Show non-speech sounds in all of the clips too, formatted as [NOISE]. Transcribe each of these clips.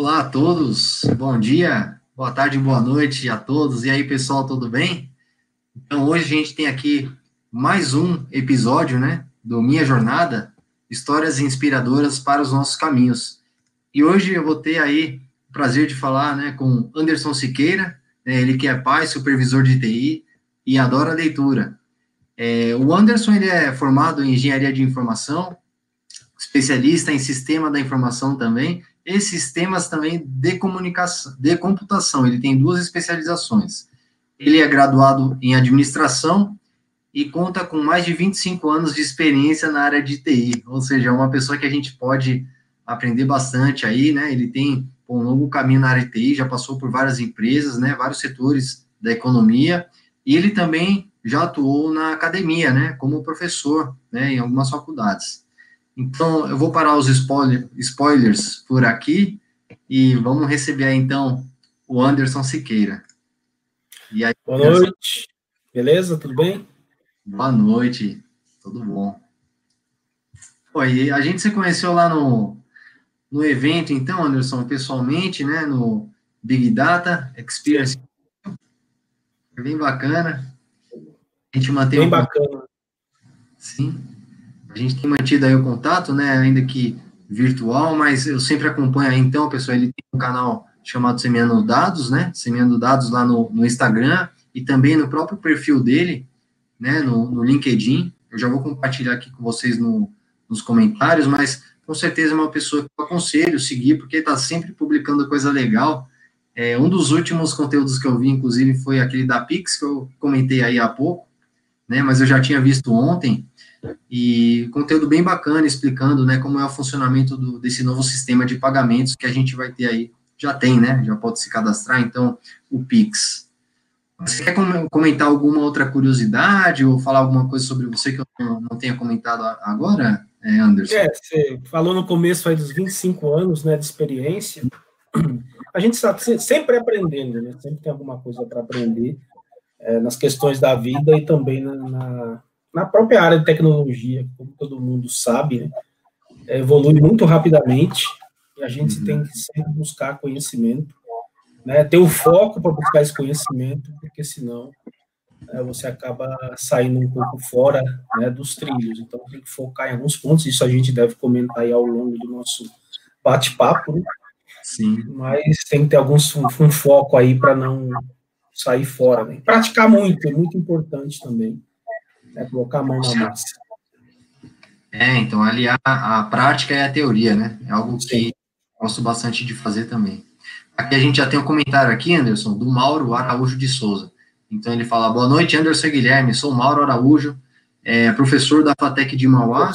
Olá a todos, bom dia, boa tarde, boa noite a todos. E aí, pessoal, tudo bem? Então, hoje a gente tem aqui mais um episódio, né, do Minha Jornada, Histórias Inspiradoras para os Nossos Caminhos. E hoje eu vou ter aí o prazer de falar, né, com Anderson Siqueira, né, ele que é pai, supervisor de TI e adora leitura. É, o Anderson, ele é formado em Engenharia de Informação, especialista em Sistema da Informação também, e sistemas também de comunicação, de computação. Ele tem duas especializações. Ele é graduado em administração e conta com mais de 25 anos de experiência na área de TI, ou seja, é uma pessoa que a gente pode aprender bastante aí, né? Ele tem um longo caminho na área de TI, já passou por várias empresas, né? Vários setores da economia, e ele também já atuou na academia, né? Como professor, né? Em algumas faculdades. Então, eu vou parar os spoiler, spoilers por aqui e vamos receber então o Anderson Siqueira. Aí, Boa Anderson... noite, beleza? Tudo bem? Boa noite, tudo bom. Oi, a gente se conheceu lá no, no evento, então, Anderson, pessoalmente, né, no Big Data Experience. Bem bacana. A gente mantém. Bem um... bacana. Sim. A gente tem mantido aí o contato, né, ainda que virtual, mas eu sempre acompanho aí, então, pessoal, ele tem um canal chamado Semeando Dados, né, Semeando Dados lá no, no Instagram e também no próprio perfil dele, né, no, no LinkedIn. Eu já vou compartilhar aqui com vocês no, nos comentários, mas com certeza é uma pessoa que eu aconselho seguir, porque está sempre publicando coisa legal. É, um dos últimos conteúdos que eu vi, inclusive, foi aquele da Pix, que eu comentei aí há pouco, né, mas eu já tinha visto ontem, e conteúdo bem bacana explicando, né, como é o funcionamento do, desse novo sistema de pagamentos que a gente vai ter aí, já tem, né, já pode se cadastrar, então, o Pix. Você quer comentar alguma outra curiosidade ou falar alguma coisa sobre você que eu não tenha comentado agora, é, Anderson? É, você falou no começo aí dos 25 anos, né, de experiência, a gente está sempre aprendendo, né, sempre tem alguma coisa para aprender é, nas questões da vida e também na, na na própria área de tecnologia, como todo mundo sabe, né, evolui muito rapidamente e a gente uhum. tem que sempre buscar conhecimento, né, ter o foco para buscar esse conhecimento, porque senão é, você acaba saindo um pouco fora né, dos trilhos. Então tem que focar em alguns pontos, isso a gente deve comentar aí ao longo do nosso bate-papo, né? Sim. Mas tem que ter alguns um, um foco aí para não sair fora. Né? Praticar muito é muito importante também é colocar a mão na massa. É, então aliar a prática e a teoria, né? É algo que gosto bastante de fazer também. Aqui a gente já tem um comentário aqui, Anderson, do Mauro Araújo de Souza. Então ele fala, boa noite, Anderson Guilherme, sou Mauro Araújo, é, professor da FATEC de Mauá.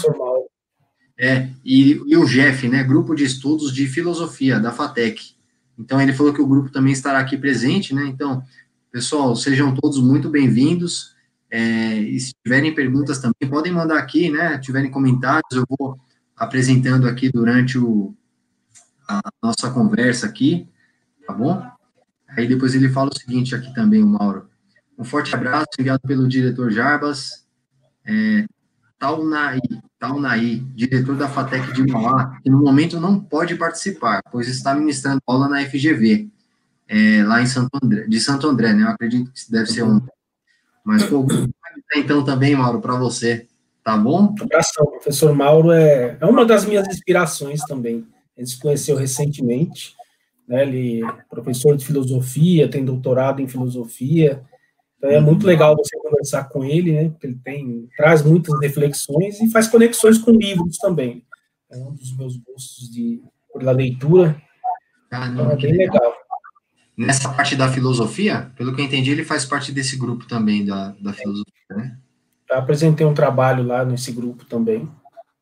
É, e, e o Jeff, né, grupo de estudos de filosofia da FATEC. Então ele falou que o grupo também estará aqui presente, né? Então, pessoal, sejam todos muito bem-vindos. É, e se tiverem perguntas também, podem mandar aqui, né? Se tiverem comentários, eu vou apresentando aqui durante o, a nossa conversa aqui, tá bom? Aí depois ele fala o seguinte aqui também, o Mauro. Um forte abraço enviado pelo diretor Jarbas, é, Taunai, diretor da FATEC de Mauá, que no momento não pode participar, pois está ministrando aula na FGV, é, lá em Santo André, de Santo André, né? Eu acredito que deve ser um mas, pô, então também, Mauro, para você, tá bom? abração, professor Mauro é, é uma das minhas inspirações também. Ele se conheceu recentemente, né? Ele é professor de filosofia, tem doutorado em filosofia. Então é muito legal você conversar com ele, né? Porque ele tem traz muitas reflexões e faz conexões com livros também. É um dos meus gostos de pela leitura. Ah, não, então é bem legal. legal nessa parte da filosofia, pelo que eu entendi, ele faz parte desse grupo também da, da filosofia, né? Eu apresentei um trabalho lá nesse grupo também,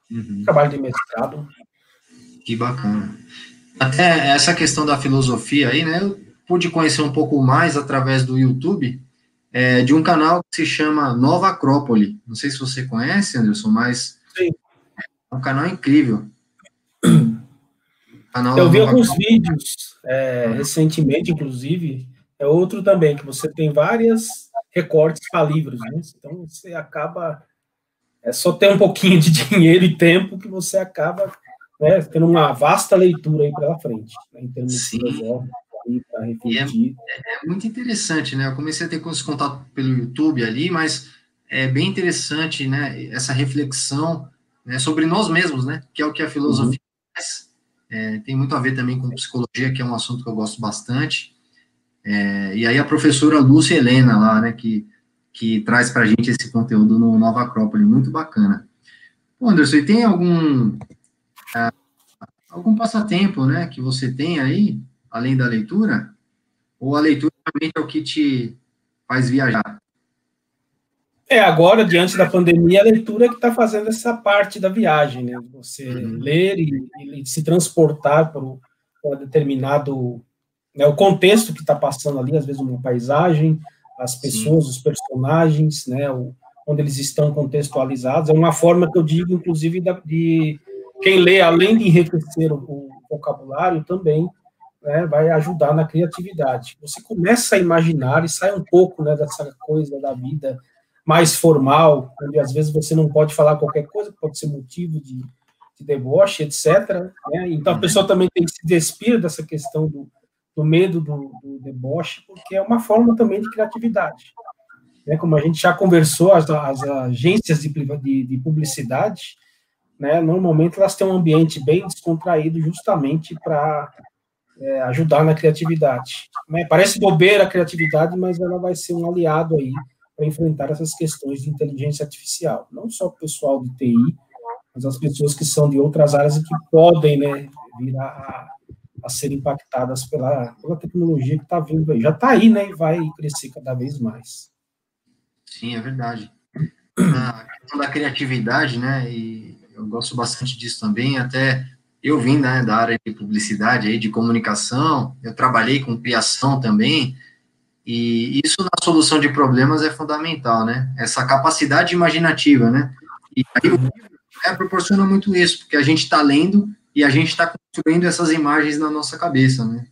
uhum. trabalho de mestrado. Que bacana. Até essa questão da filosofia aí, né, eu pude conhecer um pouco mais através do YouTube, é, de um canal que se chama Nova Acrópole. Não sei se você conhece, Anderson, mas Sim. é um canal incrível. [CLEARS THROAT] Eu vi alguns vídeos é, recentemente, inclusive, é outro também, que você tem várias recortes para livros, né? Então você acaba. É só ter um pouquinho de [LAUGHS] dinheiro e tempo que você acaba né, tendo uma vasta leitura aí pela frente, né, em termos Sim. para refletir. É, é, muito interessante, né? Eu comecei a ter esse contato pelo YouTube ali, mas é bem interessante, né? Essa reflexão né, sobre nós mesmos, né? Que é o que a filosofia uhum. faz. É, tem muito a ver também com psicologia, que é um assunto que eu gosto bastante. É, e aí a professora Lúcia Helena lá, né? Que, que traz para a gente esse conteúdo no Nova Acrópole, muito bacana. Anderson, e tem algum uh, algum passatempo, né, que você tem aí, além da leitura? Ou a leitura realmente é o que te faz viajar? É, agora, diante da pandemia, a leitura é que está fazendo essa parte da viagem, né? Você uhum. ler e, e, se transportar para um determinado... Né, o contexto que está passando ali, às vezes uma paisagem, as pessoas, Sim. os personagens, né, o, onde eles estão contextualizados. É uma forma que eu digo, inclusive, de quem lê, além de enriquecer o, vocabulário, também né, vai ajudar na criatividade. Você começa a imaginar e sai um pouco né, dessa coisa da vida mais formal, onde às vezes você não pode falar qualquer coisa, pode ser motivo de, de deboche, etc. Né? Então a uhum. pessoa também tem que se despir dessa questão do, do medo do, do, deboche, porque é uma forma também de criatividade. Né? Como a gente já conversou, as, as agências de, de, de publicidade, né, normalmente elas têm um ambiente bem descontraído justamente para é, ajudar na criatividade. Né? Parece bobeira a criatividade, mas ela vai ser um aliado aí para enfrentar essas questões de inteligência artificial. Não só o pessoal de TI, mas as pessoas que são de outras áreas e que podem né, vir a, a, ser impactadas pela, pela tecnologia que está vindo aí. Já está aí, né, e vai crescer cada vez mais. Sim, é verdade. A questão da criatividade, né, e eu gosto bastante disso também, até eu vim né, da área de publicidade, aí, de comunicação, eu trabalhei com criação também, e isso na solução de problemas é fundamental, né? Essa capacidade imaginativa, né? E aí o livro é, proporciona muito isso, porque a gente está lendo e a gente está construindo essas imagens na nossa cabeça, né?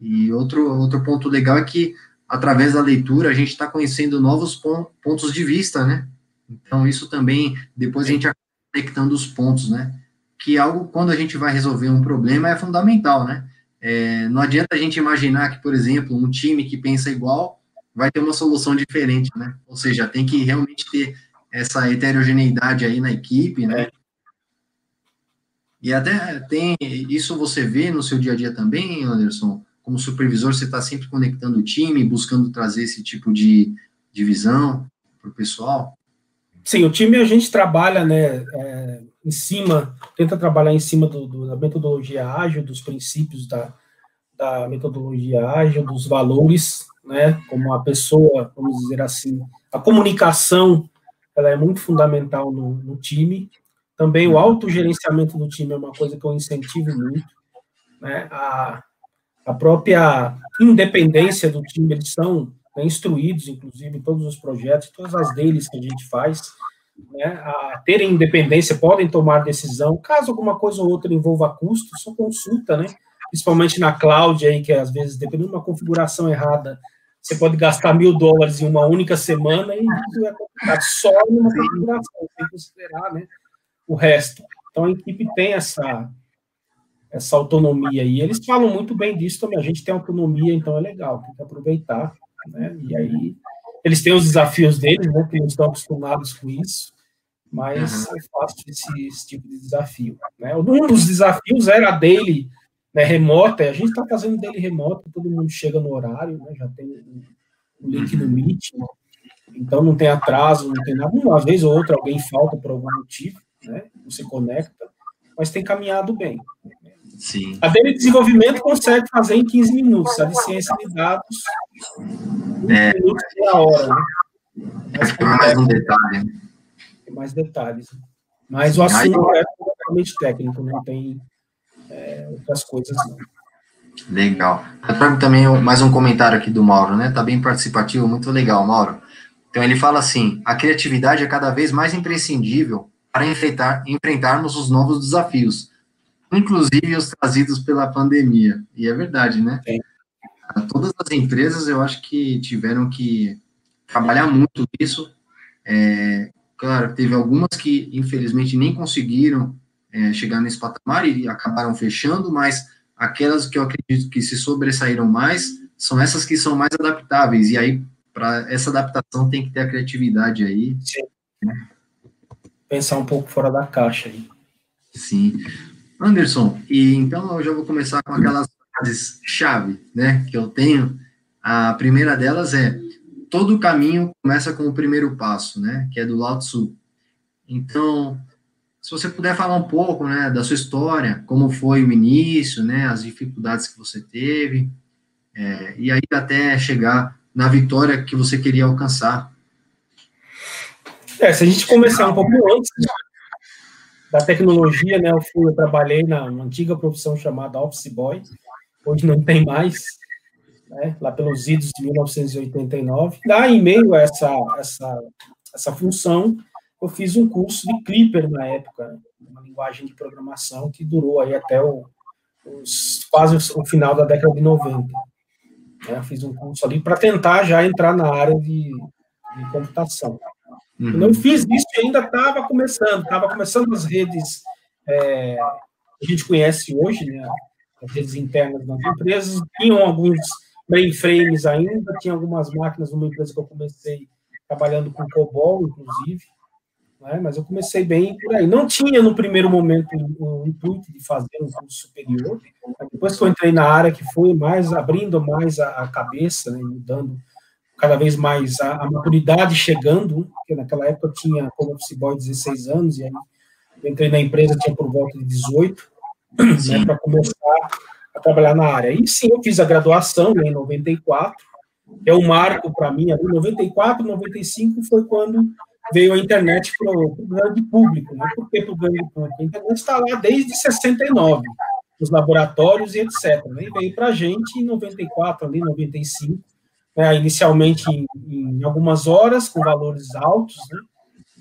E outro, outro ponto legal é que, através da leitura, a gente está conhecendo novos pontos de vista, né? Então, isso também, depois a gente conectando os pontos, né? Que algo, quando a gente vai resolver um problema, é fundamental, né? É, não adianta a gente imaginar que, por exemplo, um time que pensa igual vai ter uma solução diferente, né? Ou seja, tem que realmente ter essa heterogeneidade aí na equipe, né? E até tem, isso você vê no seu dia a dia também, Anderson? Como supervisor, você está sempre conectando o time, buscando trazer esse tipo de, de visão para o pessoal? Sim, o time a gente trabalha, né, é, em cima, tenta trabalhar em cima do, do, da metodologia ágil, dos princípios da, da metodologia ágil, dos valores, né, como a pessoa, vamos dizer assim, a comunicação, ela é muito fundamental no, no time. Também o autogerenciamento do time é uma coisa que eu incentivo muito, né, a, a própria independência do time, eles são né, instruídos, inclusive, em todos os projetos, todas as deles que a gente faz, né, a terem independência, podem tomar decisão, caso alguma coisa ou outra envolva custo, só consulta, né, principalmente na cloud, aí, que às vezes, dependendo de uma configuração errada, você pode gastar mil dólares em uma única semana e isso é complicado, só numa configuração, sem considerar né, o resto. Então, a equipe tem essa, essa autonomia e eles falam muito bem disso também. A gente tem autonomia, então é legal, tem que aproveitar né? E aí eles têm os desafios deles, né? Que eles estão acostumados com isso, mas uhum. é fácil esse, esse, tipo de desafio. Né? Um dos desafios era a dele né, remota, a gente está fazendo dele remota, todo mundo chega no horário, né? Já tem o, link no Meet, né? então não tem atraso, não tem nada. Uma vez ou outra alguém falta por algum motivo, né? Você conecta, mas tem caminhado bem. Sim. A dele de desenvolvimento consegue fazer em 15 minutos, a de ciência de dados, 20 é. minutos por hora. Né? Mas mais um detalhe. Tem mais detalhes. Mas o assunto é totalmente técnico, não tem é, outras coisas não. Legal. também mais um comentário aqui do Mauro, né? Tá bem participativo, muito legal, Mauro. Então ele fala assim: a criatividade é cada vez mais imprescindível para enfrentar, enfrentarmos os novos desafios, inclusive os trazidos pela pandemia. E é verdade, né? É. Todas as empresas, eu acho que tiveram que trabalhar muito isso. É, claro, teve algumas que, infelizmente, nem conseguiram é, chegar nesse patamar e acabaram fechando, mas aquelas que eu acredito que se sobressaíram mais são essas que são mais adaptáveis, e aí, para essa adaptação, tem que ter a criatividade aí. Sim. Né? Pensar um pouco fora da caixa aí. Sim. Anderson, e então eu já vou começar com aquelas frases-chave, né, que eu tenho. A primeira delas é: todo caminho começa com o primeiro passo, né, que é do Lao Tzu. Então, se você puder falar um pouco, né, da sua história, como foi o início, né, as dificuldades que você teve, é, e aí até chegar na vitória que você queria alcançar. É, se a gente começar um pouco antes da tecnologia, né, eu, fui, eu trabalhei na antiga profissão chamada Office Boy, hoje não tem mais, né, lá pelos idos de 1989. Lá, em meio a essa, essa, essa função, eu fiz um curso de Clipper na época, uma linguagem de programação que durou aí até o, os, quase o final da década de 90. Né, fiz um curso ali para tentar já entrar na área de, de computação. Uhum. Eu não fiz isso e ainda estava começando, estava começando as redes é, que a gente conhece hoje, né, redes internas das empresas, tinham alguns mainframes ainda, tinha algumas máquinas numa empresa que eu comecei trabalhando com COBOL, inclusive, né, mas eu comecei bem por aí. Não tinha, no primeiro momento, o intuito de fazer um curso superior, depois que eu entrei na área, que foi mais abrindo mais a, a cabeça, né, mudando cada vez mais a, a, maturidade chegando, porque naquela época eu tinha como office boy 16 anos, e aí eu entrei na empresa, tinha por volta de 18, né, para começar a trabalhar na área. E sim, eu fiz a graduação né, em 94, é um marco para mim, ali, 94, 95 foi quando veio a internet para o grande público. Né? Por que para o grande público? A internet está lá desde 69, nos laboratórios e etc. Né? E veio para a gente em 94, ali, 95, né? inicialmente em, em, algumas horas, com valores altos, né?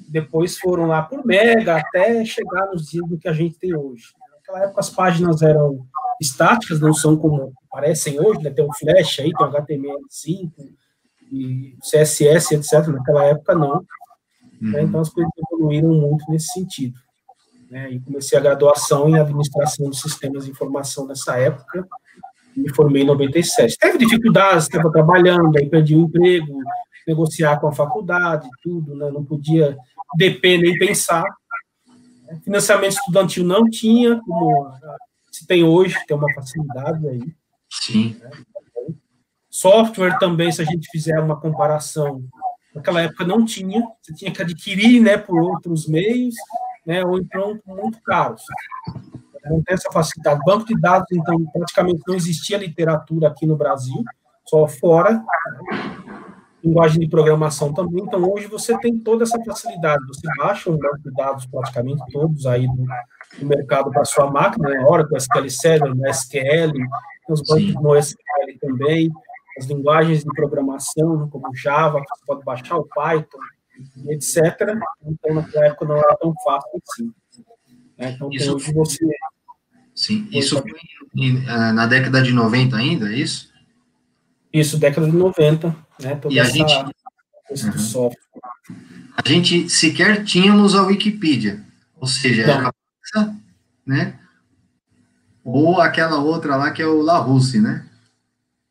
depois foram lá por mega, até chegar nos dias do que a gente tem hoje. Naquela época as páginas eram estáticas, não são como parecem hoje, né? tem um Flash aí, tem um HTML5, e CSS, etc. Naquela época não. Né? Uhum. Então as coisas evoluíram muito nesse sentido. Né? E comecei a graduação em administração de sistemas de informação nessa época. Me formei em 97. Teve dificuldades, estava trabalhando, aí perdi o emprego, negociar com a faculdade, tudo, né? não podia DP nem pensar. Financiamento estudantil não tinha, como se tem hoje, tem uma facilidade aí. Sim. Né? Software também, se a gente fizer uma comparação Naquela época não tinha, você tinha que adquirir, né, por outros meios, né, ou então muito caros. Não tem essa facilidade. Banco de dados, então, praticamente não existia literatura aqui no Brasil, só fora. Linguagem de programação também. Então, hoje você tem toda essa facilidade. Você baixa um banco de dados, praticamente todos aí do, do mercado para sua máquina, né? Oracle, SQL Server, SQL, os bancos no SQL também as linguagens de programação, como Java, que você pode baixar o Python, etc. Então, naquela época não era tão fácil assim. Né? Então, isso, hoje você... Sim, isso foi ah, na década de 90 ainda, é isso? Isso, década de 90, né? Toda e a gente... Uhum. software. A gente sequer tínhamos a Wikipedia, ou seja, era a né? Ou aquela outra lá que é o Larousse, né?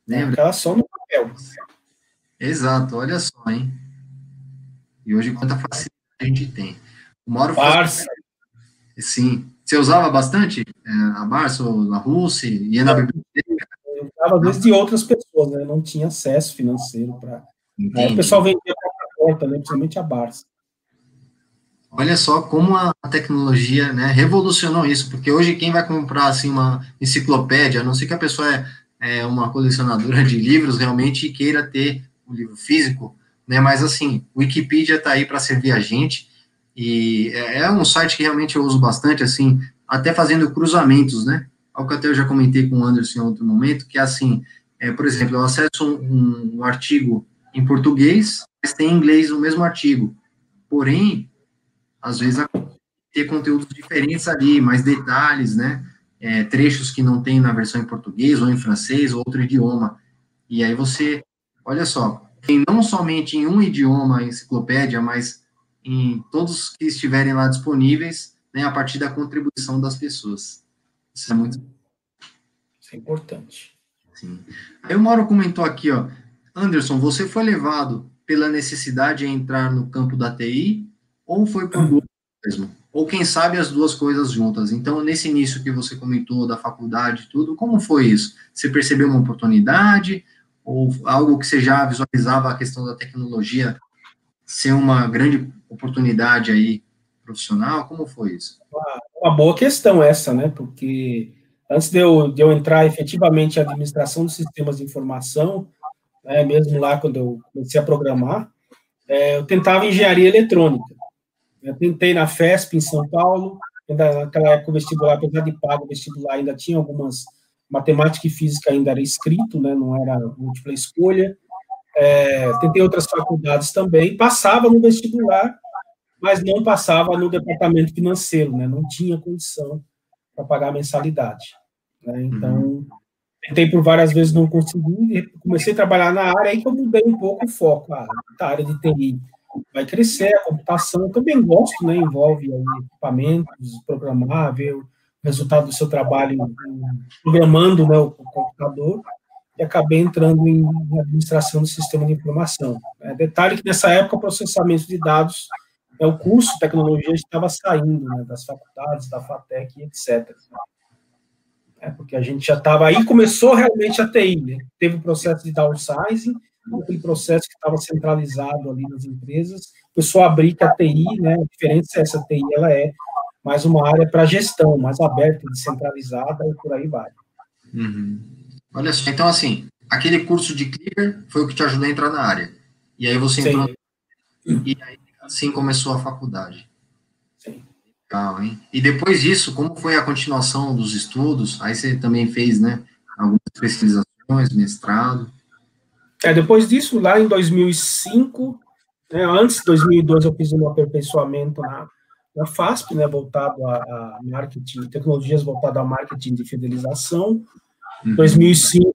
Lembra? Aquela só no papel. Exato, olha só, hein? E hoje quanta facilidade a gente tem. O Mauro Barça. Sim. Você usava bastante é, a Barça a Rússia? Ia na biblioteca? Eu usava às vezes de outras pessoas, né? Não tinha acesso financeiro para. O pessoal vendia a porta, né? Principalmente a Barça. Olha só como a tecnologia né, revolucionou isso, porque hoje quem vai comprar assim, uma enciclopédia, a não ser que a pessoa é é, uma colecionadora de livros realmente e queira ter um livro físico, né? Mas assim, o Wikipedia está aí para servir a gente e é, é um site que realmente eu uso bastante, assim, até fazendo cruzamentos, né? Algo que até eu já comentei com o Anderson em outro momento, que é assim, é, por exemplo, eu acesso um, um artigo em português, mas tem em inglês o mesmo artigo. Porém, às vezes ter conteúdos diferentes ali, mais detalhes, né? é, trechos que não tem na versão em português ou em francês ou outro idioma. E aí você, olha só, tem não somente em um idioma a enciclopédia, mas em todos que estiverem lá disponíveis, né, a partir da contribuição das pessoas. Isso é muito Isso é importante. Sim. Aí o Mauro comentou aqui, ó, Anderson, você foi levado pela necessidade de entrar no campo da TI ou foi por gosto mesmo? Ou quem sabe as duas coisas juntas? Então, nesse início que você comentou da faculdade tudo, como foi isso? Você percebeu uma oportunidade ou algo que você já visualizava a questão da tecnologia ser uma grande oportunidade aí profissional? Como foi isso? Uma boa questão essa, né? Porque antes de eu, de eu entrar efetivamente em administração dos sistemas de informação, né, mesmo lá quando eu comecei a programar, é, eu tentava engenharia eletrônica. Eu tentei na FESP, em São Paulo, naquela época o vestibular, apesar de pago, o vestibular ainda tinha algumas, matemática e física ainda era escrito, né, não era múltipla escolha. É, tentei outras faculdades também, passava no vestibular, mas não passava no departamento financeiro, né, não tinha condição para pagar a mensalidade. Né, então, uhum. tentei por várias vezes, não consegui, comecei a trabalhar na área, aí que eu mudei um pouco o foco, a, a área de TI vai crescer, a computação, eu também gosto, né, envolve aí, equipamentos, programar, ver o resultado do seu trabalho programando né, o, computador, e acabei entrando em, administração do sistema de informação. É, detalhe que nessa época o processamento de dados, é, o curso de tecnologia estava saindo né, das faculdades, da FATEC, etc. É, porque a gente já estava aí, começou realmente a TI, né? teve o processo de downsizing, aquele processo que estava centralizado ali nas empresas, começou a abrir que a TI, né, a diferença é essa, a TI, ela é mais uma área para gestão, mais aberta, descentralizada e por aí vai. Uhum. Olha só, então assim, aquele curso de Clear foi o que te ajudou a entrar na área, e aí você entrou, Sim. e aí assim começou a faculdade. Sim. Legal, hein? E depois disso, como foi a continuação dos estudos? Aí você também fez, né, algumas especializações, mestrado. É, depois disso, lá em 2005, né, antes de 2002, eu fiz um aperfeiçoamento na, na FASP, né, voltado a, a marketing, tecnologias voltadas ao marketing de fidelização. Em uhum. 2005,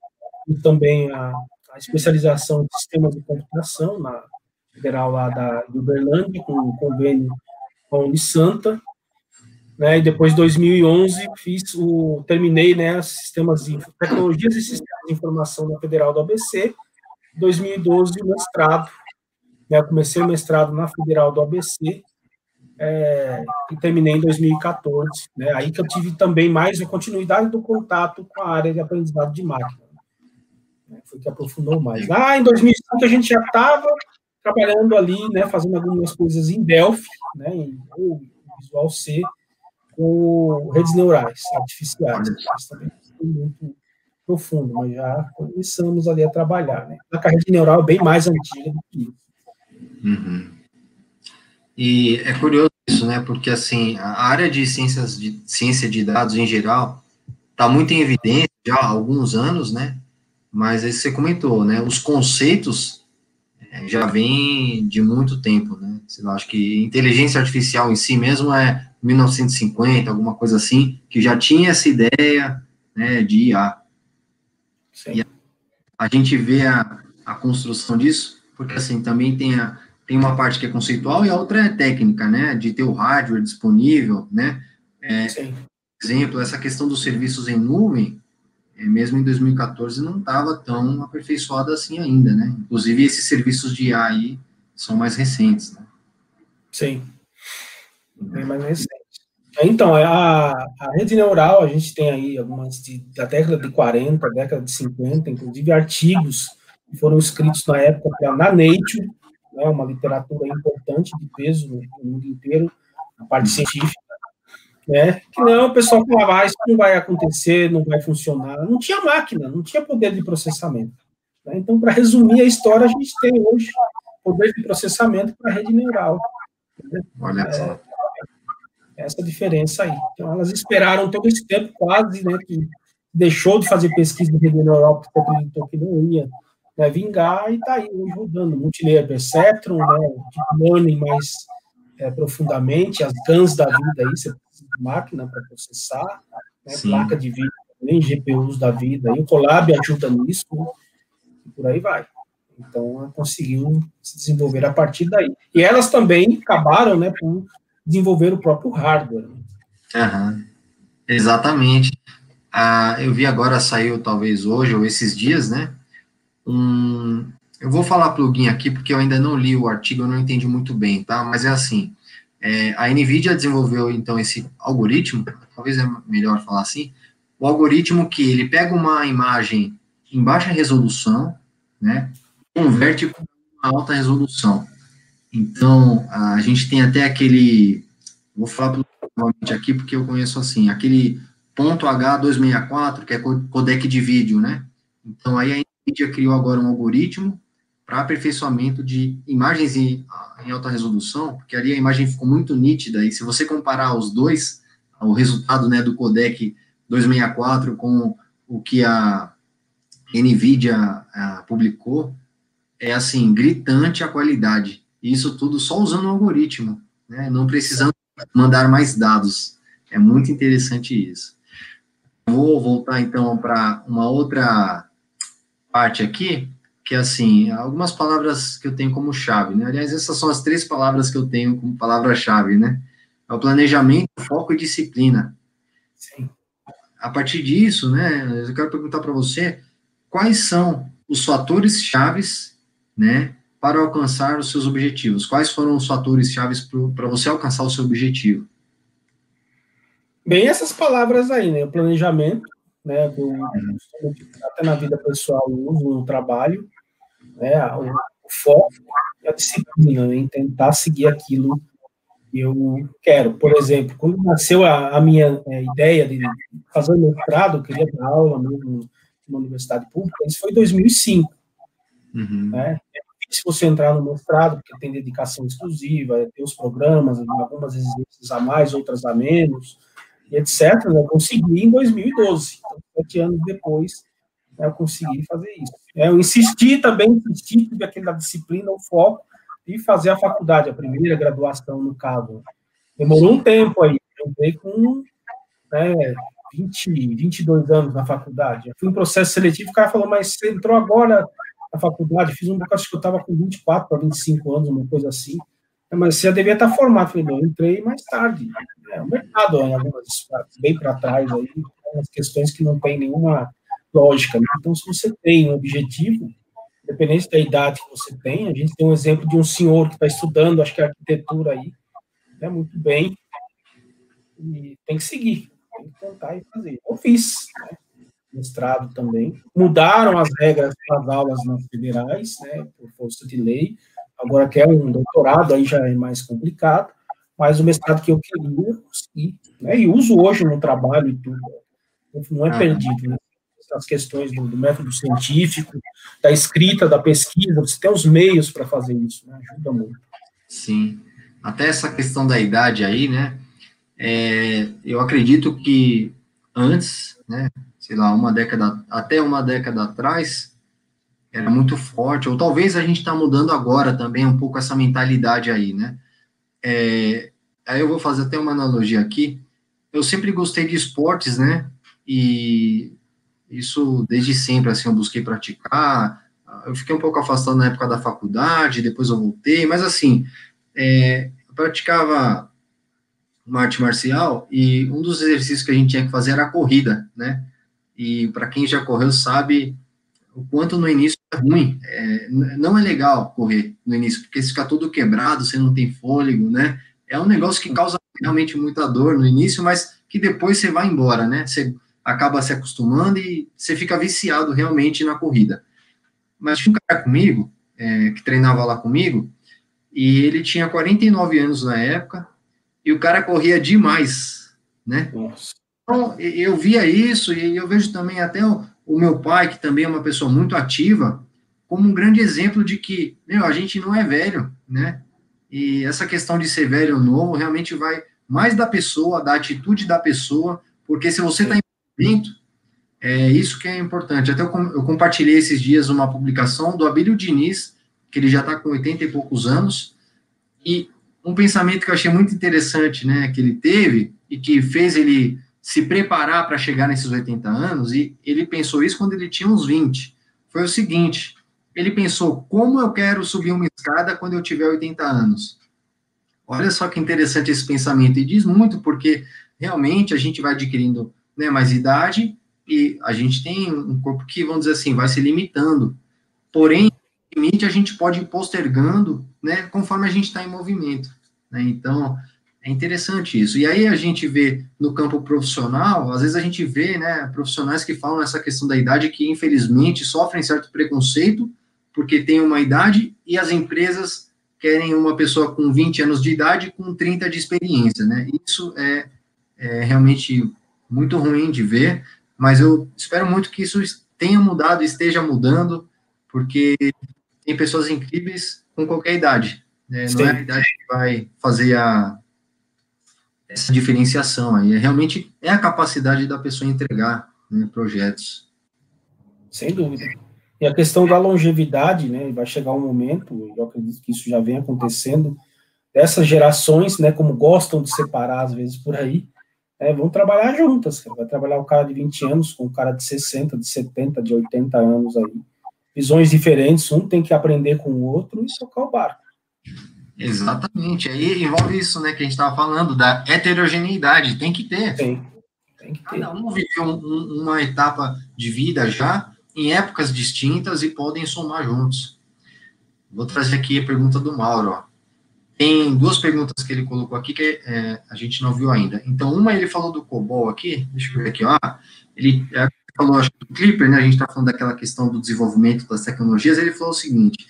também a, a, especialização em sistemas de computação na Federal lá da Uberlândia, com um convênio com a Unisanta. Né, e depois, em 2011, fiz o, terminei né, sistemas de, tecnologias e sistemas de informação na Federal do ABC, 2012 o mestrado. Né, comecei o mestrado na Federal do ABC é, e terminei em 2014. Né, aí que eu tive também mais a continuidade do contato com a área de aprendizado de máquina. Né, foi que aprofundou mais. Lá em 2005 a gente já estava trabalhando ali, né, fazendo algumas coisas em Delphi, né, em, Visual C, com redes neurais artificiais. Isso também muito profundo, mas já começamos ali a trabalhar, né? A carreira neural é bem mais antiga do que isso. Uhum. E é curioso isso, né? Porque, assim, a área de ciências de ciência de dados em geral está muito em evidência já há alguns anos, né? Mas aí você comentou, né? Os conceitos é, já vêm de muito tempo, né? Lá, acho que inteligência artificial em si mesmo é 1950, alguma coisa assim, que já tinha essa ideia né, de IA. E a, gente vê a, a construção disso, porque assim, também tem, a, tem uma parte que é conceitual e a outra é técnica, né? De ter o hardware disponível, né? É, exemplo, essa questão dos serviços em nuvem, é, mesmo em 2014, não estava tão aperfeiçoada assim ainda, né? Inclusive, esses serviços de AI são mais recentes, né? Sim, bem mais recentes. Então, é a, a rede neural, a gente tem aí algumas de, da década de 40, década de 50, inclusive artigos que foram escritos na época na Nature, né, uma literatura importante de peso no, mundo inteiro, na parte científica, né, que não, o pessoal falava, ah, isso não vai acontecer, não vai funcionar. Não tinha máquina, não tinha poder de processamento. Né? Então, para resumir a história, a gente tem hoje poder de processamento para a rede neural. Né? Olha só. É, essa diferença aí. Então, elas esperaram todo esse tempo, quase, né, que deixou de fazer pesquisa de rede neural, porque acreditou que não ia né, vingar, e está aí hoje rodando. Multilayer Perceptron, né, Deep Learning mais é, profundamente, as GANs da vida aí, você precisa de máquina para processar, né, placa de vídeo também, GPUs da vida, e o Colab ajuda nisso, né, e por aí vai. Então, conseguiu se desenvolver a partir daí. E elas também acabaram, né, por desenvolver o próprio hardware. Uhum. Exatamente. Ah, eu vi agora, saiu talvez hoje ou esses dias, né? Um, eu vou falar plugin aqui porque eu ainda não li o artigo, eu não entendi muito bem, tá? Mas é assim, é, a NVIDIA desenvolveu, então, esse algoritmo, talvez é melhor falar assim, o algoritmo que ele pega uma imagem em baixa resolução, né, converte para uma alta resolução. Então, a gente tem até aquele, vou falar novamente aqui porque eu conheço assim, aquele ponto H264, que é codec de vídeo, né? Então, aí a NVIDIA criou agora um algoritmo para aperfeiçoamento de imagens em, em, alta resolução, porque ali a imagem ficou muito nítida, e se você comparar os dois, o resultado né, do codec 264 com o que a NVIDIA a, publicou, é assim, gritante a qualidade. E isso tudo só usando o algoritmo, né, não precisando mandar mais dados. É muito interessante isso. Vou voltar então para uma outra parte aqui, que assim, algumas palavras que eu tenho como chave, né? Aliás, essas são as três palavras que eu tenho como palavra-chave, né? É o planejamento, foco e disciplina. Sim. A partir disso, né, eu quero perguntar para você quais são os fatores chaves, né, para alcançar os seus objetivos? Quais foram os fatores chaves para você alcançar o seu objetivo? Bem, essas palavras aí, né? O planejamento, né? Eu, até na vida pessoal no trabalho, né? O, o foco e a disciplina né, em tentar seguir aquilo que eu quero. Por exemplo, quando nasceu a, a minha é, ideia de fazer mestrado, eu queria dar aula mesmo numa universidade pública, isso foi em 2005. Uhum. Né? se você entrar no mestrado, porque tem dedicação exclusiva, tem os programas, algumas exigências a mais, outras a menos, e etc. Eu consegui em 2012, então, sete anos depois, né, eu consegui fazer isso. É, eu insisti também, insisti, tive aquela disciplina, o foco, de fazer a faculdade, a primeira graduação, no caso. Demorou um tempo aí, eu entrei com né, 20, 22 anos na faculdade. Eu fui um processo seletivo, o cara falou, mas você entrou agora na faculdade, fiz um acho que eu estava com 24 para 25 anos, uma coisa assim. É, mas você já devia estar formado. Eu falei, eu entrei mais tarde. É, o mercado, em algumas, bem para trás, aí, umas questões que não tem nenhuma lógica. Né? Então, se você tem um objetivo, independente da idade que você tem, a gente tem um exemplo de um senhor que está estudando, acho que é arquitetura aí, né, muito bem, e tem que seguir, tem que tentar e fazer. Eu fiz, né? mestrado também. Mudaram as regras das aulas nas federais, né, por força de lei. Agora que é um doutorado, aí já é mais complicado, mas o mestrado que eu queria, consegui, né, e uso hoje no trabalho e tudo. Não é perdido, né? As questões do, do, método científico, da escrita, da pesquisa, você tem os meios para fazer isso, né? Ajuda muito. Sim. Até essa questão da idade aí, né? É, eu acredito que antes, né, sei lá, uma década, até uma década atrás, era muito forte, ou talvez a gente está mudando agora também um pouco essa mentalidade aí, né? É, aí eu vou fazer até uma analogia aqui. Eu sempre gostei de esportes, né? E isso desde sempre, assim, eu busquei praticar. Eu fiquei um pouco afastado na época da faculdade, depois eu voltei, mas assim, é, eu praticava uma arte marcial e um dos exercícios que a gente tinha que fazer era a corrida, né? e para quem já correu sabe o quanto no início é ruim. É, não é legal correr no início, porque você fica todo quebrado, você não tem fôlego, né? É um negócio que causa realmente muita dor no início, mas que depois você vai embora, né? Você acaba se acostumando e você fica viciado realmente na corrida. Mas tinha um cara comigo, é, que treinava lá comigo, e ele tinha 49 anos na época, e o cara corria demais, né? Nossa. Então, eu via isso e eu vejo também até o, o, meu pai, que também é uma pessoa muito ativa, como um grande exemplo de que, meu, a gente não é velho, né? E essa questão de ser velho ou novo realmente vai mais da pessoa, da atitude da pessoa, porque se você está movimento, é isso que é importante. Até eu, eu compartilhei esses dias uma publicação do Abílio Diniz, que ele já está com 80 e poucos anos, e um pensamento que eu achei muito interessante, né, que ele teve, e que fez ele se preparar para chegar nesses 80 anos, e ele pensou isso quando ele tinha uns 20. Foi o seguinte: ele pensou, como eu quero subir uma escada quando eu tiver 80 anos? Olha só que interessante esse pensamento, e diz muito, porque realmente a gente vai adquirindo né, mais idade e a gente tem um corpo que, vamos dizer assim, vai se limitando. Porém, limite a gente pode ir postergando, né, conforme a gente está em movimento. Né? Então, é interessante isso. E aí a gente vê no campo profissional, às vezes a gente vê, né, profissionais que falam essa questão da idade que, infelizmente, sofrem certo preconceito porque tem uma idade e as empresas querem uma pessoa com 20 anos de idade com 30 de experiência, né? Isso é, é realmente muito ruim de ver, mas eu espero muito que isso tenha mudado, esteja mudando, porque tem pessoas incríveis com qualquer idade. Né? Não é a idade que vai fazer a, essa diferenciação aí. É, realmente é a capacidade da pessoa entregar né, projetos. Sem dúvida. E a questão da longevidade, né, vai chegar um momento, eu acredito que isso já vem acontecendo, dessas gerações, né, como gostam de separar às vezes por aí, é, vão trabalhar juntas, vai trabalhar o cara de 20 anos com o cara de 60, de 70, de 80 anos aí, visões diferentes, um tem que aprender com o outro e tocar o barco. Exatamente, aí envolve isso, né, que a gente estava falando, da heterogeneidade, tem que ter. Tem, tem que ter. Cada um viveu um, uma etapa de vida já, em épocas distintas e podem somar juntos. Vou trazer aqui a pergunta do Mauro, ó. Tem duas perguntas que ele colocou aqui que é, a gente não viu ainda. Então, uma ele falou do COBOL aqui, deixa eu ver aqui, ó. Ele é, falou, acho do Clipper, né? A gente está falando daquela questão do desenvolvimento das tecnologias. Ele falou o seguinte: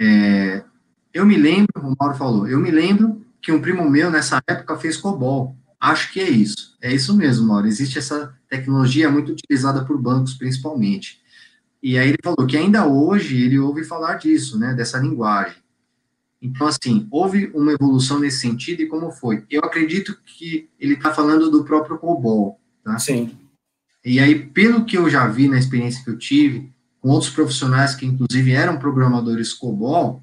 é, eu me lembro, o Mauro falou, eu me lembro que um primo meu nessa época fez COBOL. Acho que é isso. É isso mesmo, Mauro. Existe essa tecnologia muito utilizada por bancos, principalmente. E aí ele falou que ainda hoje ele ouve falar disso, né? Dessa linguagem. Então, assim, houve uma evolução nesse sentido e como foi? Eu acredito que ele está falando do próprio COBOL, tá? Sim. E aí, pelo que eu já vi na experiência que eu tive, com outros profissionais que, inclusive, eram programadores COBOL,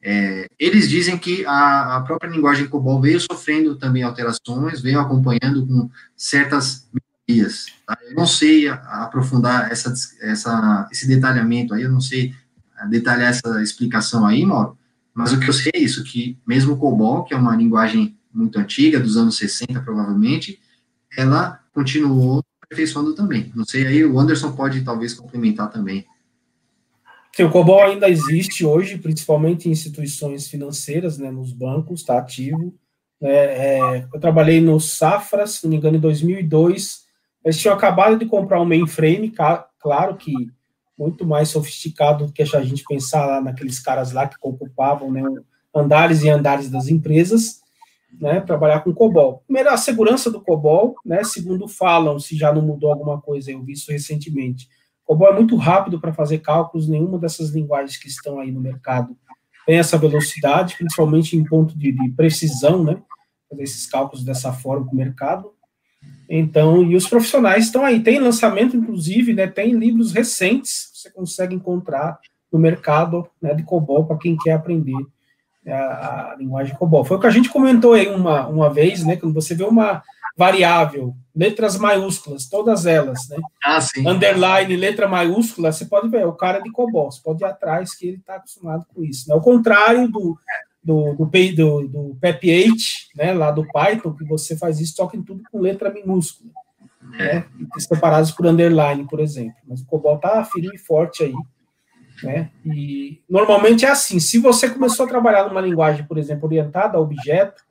é, eles dizem que a, a, própria linguagem COBOL veio sofrendo também alterações, veio acompanhando com certas melhorias. Tá? Eu não sei aprofundar essa, essa, esse detalhamento aí, eu não sei detalhar essa explicação aí, Mauro, mas o que eu sei é isso, que mesmo o COBOL, que é uma linguagem muito antiga, dos anos 60 provavelmente, ela continuou aperfeiçoando também. Não sei, aí o Anderson pode talvez complementar também. Sim, o COBOL ainda existe hoje, principalmente em instituições financeiras, né, nos bancos, está ativo. É, é, eu trabalhei no Safra, se não me engano, em 2002. Eles tinham acabado de comprar um mainframe, claro que muito mais sofisticado do que a gente pensar lá naqueles caras lá que ocupavam né, andares e andares das empresas, né, trabalhar com COBOL. Primeiro, a segurança do COBOL, né, segundo falam, se já não mudou alguma coisa, eu vi isso recentemente, COBOL é muito rápido para fazer cálculos, nenhuma dessas linguagens que estão aí no mercado tem essa velocidade, principalmente em ponto de, de precisão, né, fazer esses cálculos dessa forma para o mercado. Então, e os profissionais estão aí. Tem lançamento, inclusive, né? Tem livros recentes que você consegue encontrar no mercado né, de COBOL para quem quer aprender a, a, linguagem COBOL. Foi o que a gente comentou aí uma, uma vez, né? Quando você vê uma variável, letras maiúsculas, todas elas, né? Ah, sim. Underline, letra maiúscula, você pode ver, é o cara de COBOL, você pode ir atrás que ele está acostumado com isso. Né? Ao contrário do, do, do, do, do PEP8, né, lá do Python, que você faz isso, toca em tudo com letra minúscula, né, separados por underline, por exemplo. Mas o COBOL tá firme e forte aí, né, e normalmente é assim, se você começou a trabalhar numa linguagem, por exemplo, orientada a objeto,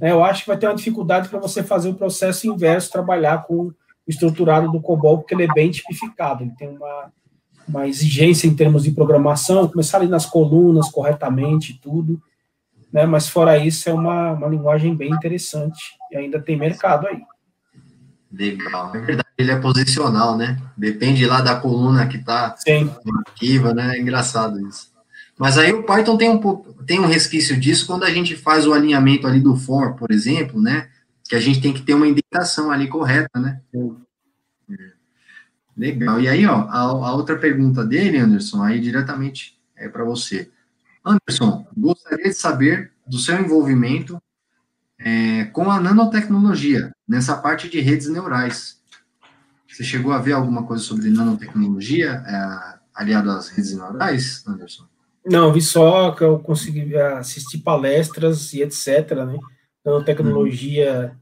né, eu acho que vai ter uma dificuldade para você fazer o processo inverso, trabalhar com o estruturado do COBOL, porque ele é bem tipificado, ele tem uma, uma exigência em termos de programação, começar ali nas colunas corretamente, tudo, né? Mas fora isso, é uma, uma linguagem bem interessante e ainda tem mercado aí. Legal, é verdade, ele é posicional, né? Depende lá da coluna que está ativa, né? É engraçado isso. Mas aí o Python tem um pouco, tem um resquício disso quando a gente faz o alinhamento ali do for, por exemplo, né? Que a gente tem que ter uma indentação ali correta, né? Sim. Legal. E aí, ó, a, a, outra pergunta dele, Anderson, aí diretamente é para você. Anderson, gostaria de saber do seu envolvimento é, com a nanotecnologia, nessa parte de redes neurais. Você chegou a ver alguma coisa sobre nanotecnologia é, aliado às redes neurais, Anderson? Não, vi só que eu consegui assistir palestras e etc, né? Nanotecnologia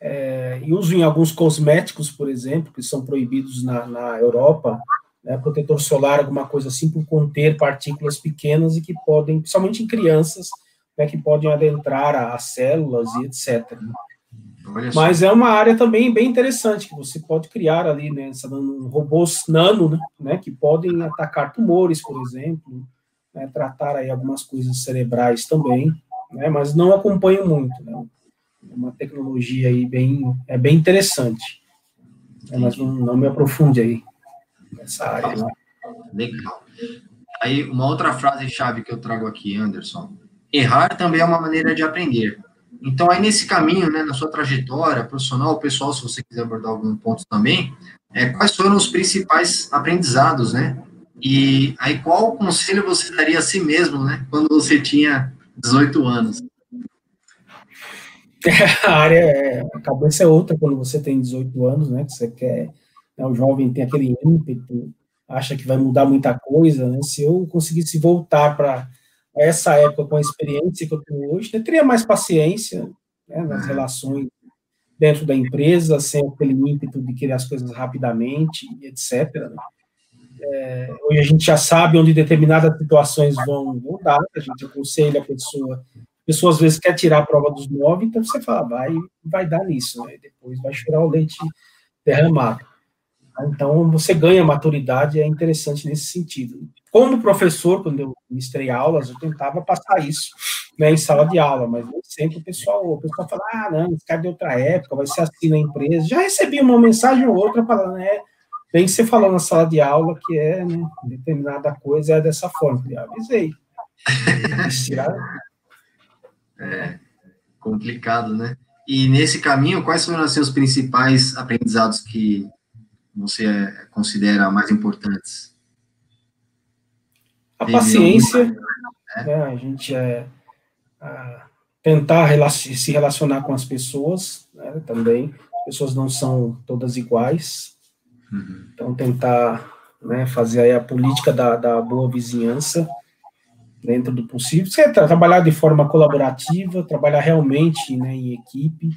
é, e uso em alguns cosméticos, por exemplo, que são proibidos na, na Europa, né, protetor solar, alguma coisa assim, por conter partículas pequenas e que podem, principalmente em crianças, né, que podem adentrar as células e etc. Né. Mas é uma área também bem interessante, que você pode criar ali, né, robôs nano, né, né, que podem atacar tumores, por exemplo, né, tratar aí algumas coisas cerebrais também, né, mas não acompanho muito, né, é uma tecnologia aí bem, é bem interessante, né, mas não, não me aprofunde aí nessa área. Né. Legal. Aí, uma outra frase-chave que eu trago aqui, Anderson, errar também é uma maneira de aprender. Então, aí nesse caminho, né, na sua trajetória profissional, pessoal, se você quiser abordar algum ponto também, é, quais foram os principais aprendizados, né? E aí, qual conselho você daria a si mesmo, né, quando você tinha 18 anos? [LAUGHS] a área, é, a cabeça é outra quando você tem 18 anos, né, que você quer, né, o jovem tem aquele ímpeto, acha que vai mudar muita coisa, né, se eu conseguisse voltar para essa época, com a experiência que eu tenho hoje, eu teria mais paciência né, nas uhum. relações dentro da empresa, sem aquele ímpeto de querer as coisas rapidamente, etc. Né? É, hoje a gente já sabe onde determinadas situações vão, vão dar, a gente aconselha a pessoa, a pessoa às vezes quer tirar a prova dos nove, então você fala, vai, vai dar nisso, né? depois vai chorar o leite derramado. Então, você ganha maturidade, é interessante nesse sentido. Como professor, quando eu ministrei aulas, eu tentava passar isso né, em sala de aula, mas sempre o pessoal, o pessoal fala, ah, não, esse cara de outra época, vai ser assim na empresa. Já recebi uma mensagem ou outra falando, é, bem que você falou na sala de aula que é, né, determinada coisa é dessa forma. Eu avisei. é complicado, né? E nesse caminho, quais foram assim, os principais aprendizados que você considera mais importantes? A paciência, né? né? a gente é a tentar se relacionar com as pessoas, né, também. As pessoas não são todas iguais, uhum. então tentar né, fazer a política da, da boa vizinhança dentro do possível. Você trabalhar de forma colaborativa, trabalhar realmente né, em equipe,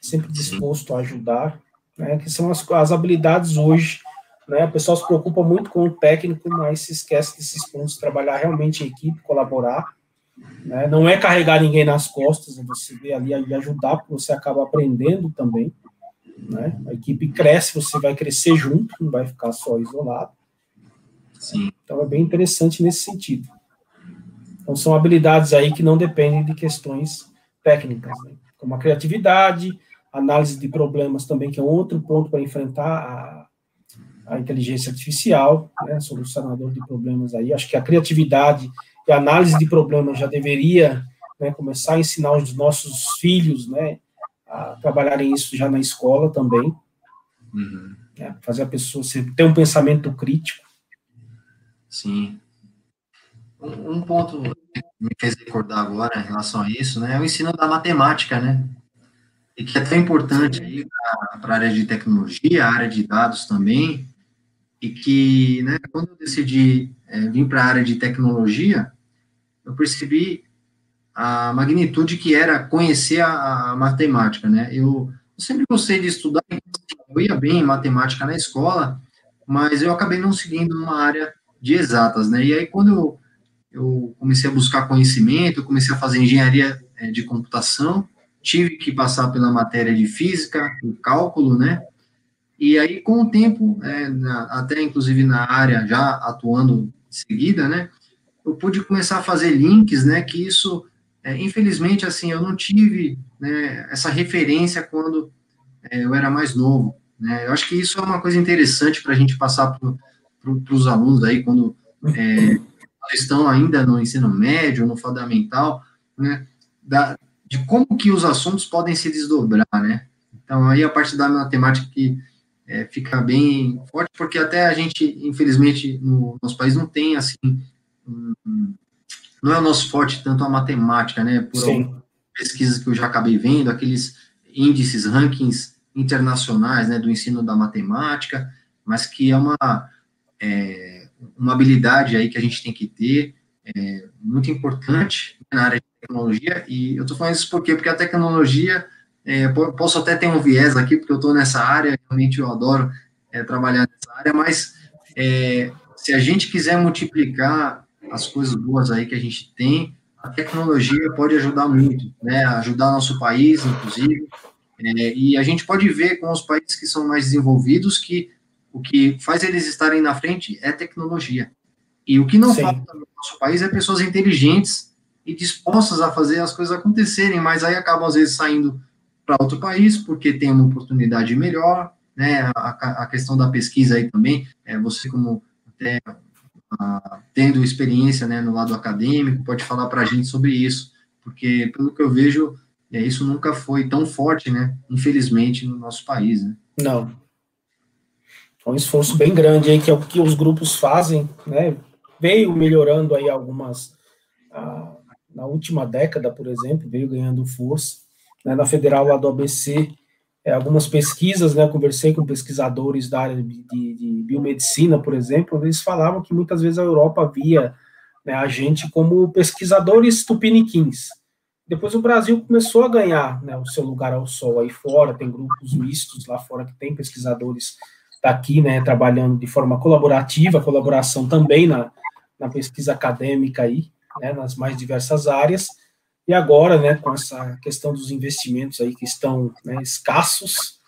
sempre disposto a ajudar né, que são as, as habilidades hoje. Né, o pessoal se preocupa muito com o técnico, mas se esquece desses pontos, trabalhar realmente em equipe, colaborar. Né, não é carregar ninguém nas costas, é você vê ali e ajudar, porque você acaba aprendendo também. Né, a equipe cresce, você vai crescer junto, não vai ficar só isolado. Sim. Então é bem interessante nesse sentido. Então são habilidades aí que não dependem de questões técnicas, né? como a criatividade, análise de problemas também, que é outro ponto para enfrentar a, a inteligência artificial, né, solucionador de problemas aí. Acho que a criatividade e a análise de problemas já deveria né, começar a ensinar os nossos filhos, né, a trabalharem isso já na escola também. Uhum. Né, fazer a pessoa ter um pensamento crítico. Sim. Um, um ponto que me fez recordar agora em relação a isso, né, é o ensino da matemática, né? E que é tão importante para a área de tecnologia, a área de dados também, e que, né, quando eu decidi é, vir para a área de tecnologia, eu percebi a magnitude que era conhecer a, a matemática, né, eu, eu, sempre gostei de estudar, eu ia bem em matemática na escola, mas eu acabei não seguindo uma área de exatas, né, e aí quando eu, eu comecei a buscar conhecimento, eu comecei a fazer engenharia é, de computação, tive que passar pela matéria de física, o cálculo, né? E aí, com o tempo, é, na, até inclusive na área já atuando em seguida, né? Eu pude começar a fazer links, né? Que isso, é, infelizmente, assim, eu não tive né, essa referência quando é, eu era mais novo. Né? Eu acho que isso é uma coisa interessante para a gente passar para os alunos aí quando é, [CLEARS THROAT] estão ainda no ensino médio, no fundamental, né? Da, de como que os assuntos podem se desdobrar, né? Então, aí a parte da matemática que é, fica bem forte, porque até a gente, infelizmente, no nosso país não tem, assim, um, não é o nosso forte tanto a matemática, né? Por pesquisas que eu já acabei vendo, aqueles índices, rankings internacionais, né, do ensino da matemática, mas que é uma, é, uma habilidade aí que a gente tem que ter, é, muito importante na área de tecnologia, e eu estou falando isso por quê? Porque a tecnologia é, posso até ter um viés aqui, porque eu estou nessa área, realmente eu adoro é, trabalhar nessa área, mas é, se a gente quiser multiplicar as coisas boas aí que a gente tem, a tecnologia pode ajudar muito, né? Ajudar nosso país, inclusive. É, e a gente pode ver com os países que são mais desenvolvidos que o que faz eles estarem na frente é tecnologia. E o que não Sim. falta no nosso país é pessoas inteligentes e dispostas a fazer as coisas acontecerem, mas aí acabam às vezes saindo para outro país porque tem uma oportunidade melhor, né? A, a questão da pesquisa aí também, é, você como até a, tendo experiência né, no lado acadêmico, pode falar para a gente sobre isso, porque pelo que eu vejo, é, isso nunca foi tão forte, né? Infelizmente, no nosso país. Né? Não. É um esforço bem grande aí que é o que os grupos fazem, né? Veio melhorando aí algumas ah, na última década, por exemplo, veio ganhando força. Né? Na federal lá do ABC, é, algumas pesquisas, né, conversei com pesquisadores da área de, de, de, biomedicina, por exemplo, eles falavam que muitas vezes a Europa via né, a gente como pesquisadores tupiniquins. Depois o Brasil começou a ganhar né, o seu lugar ao sol aí fora, tem grupos mistos lá fora que tem pesquisadores daqui, né, trabalhando de forma colaborativa, colaboração também na, na pesquisa acadêmica aí, né, nas mais diversas áreas, e agora, né, com essa questão dos investimentos aí que estão né, escassos,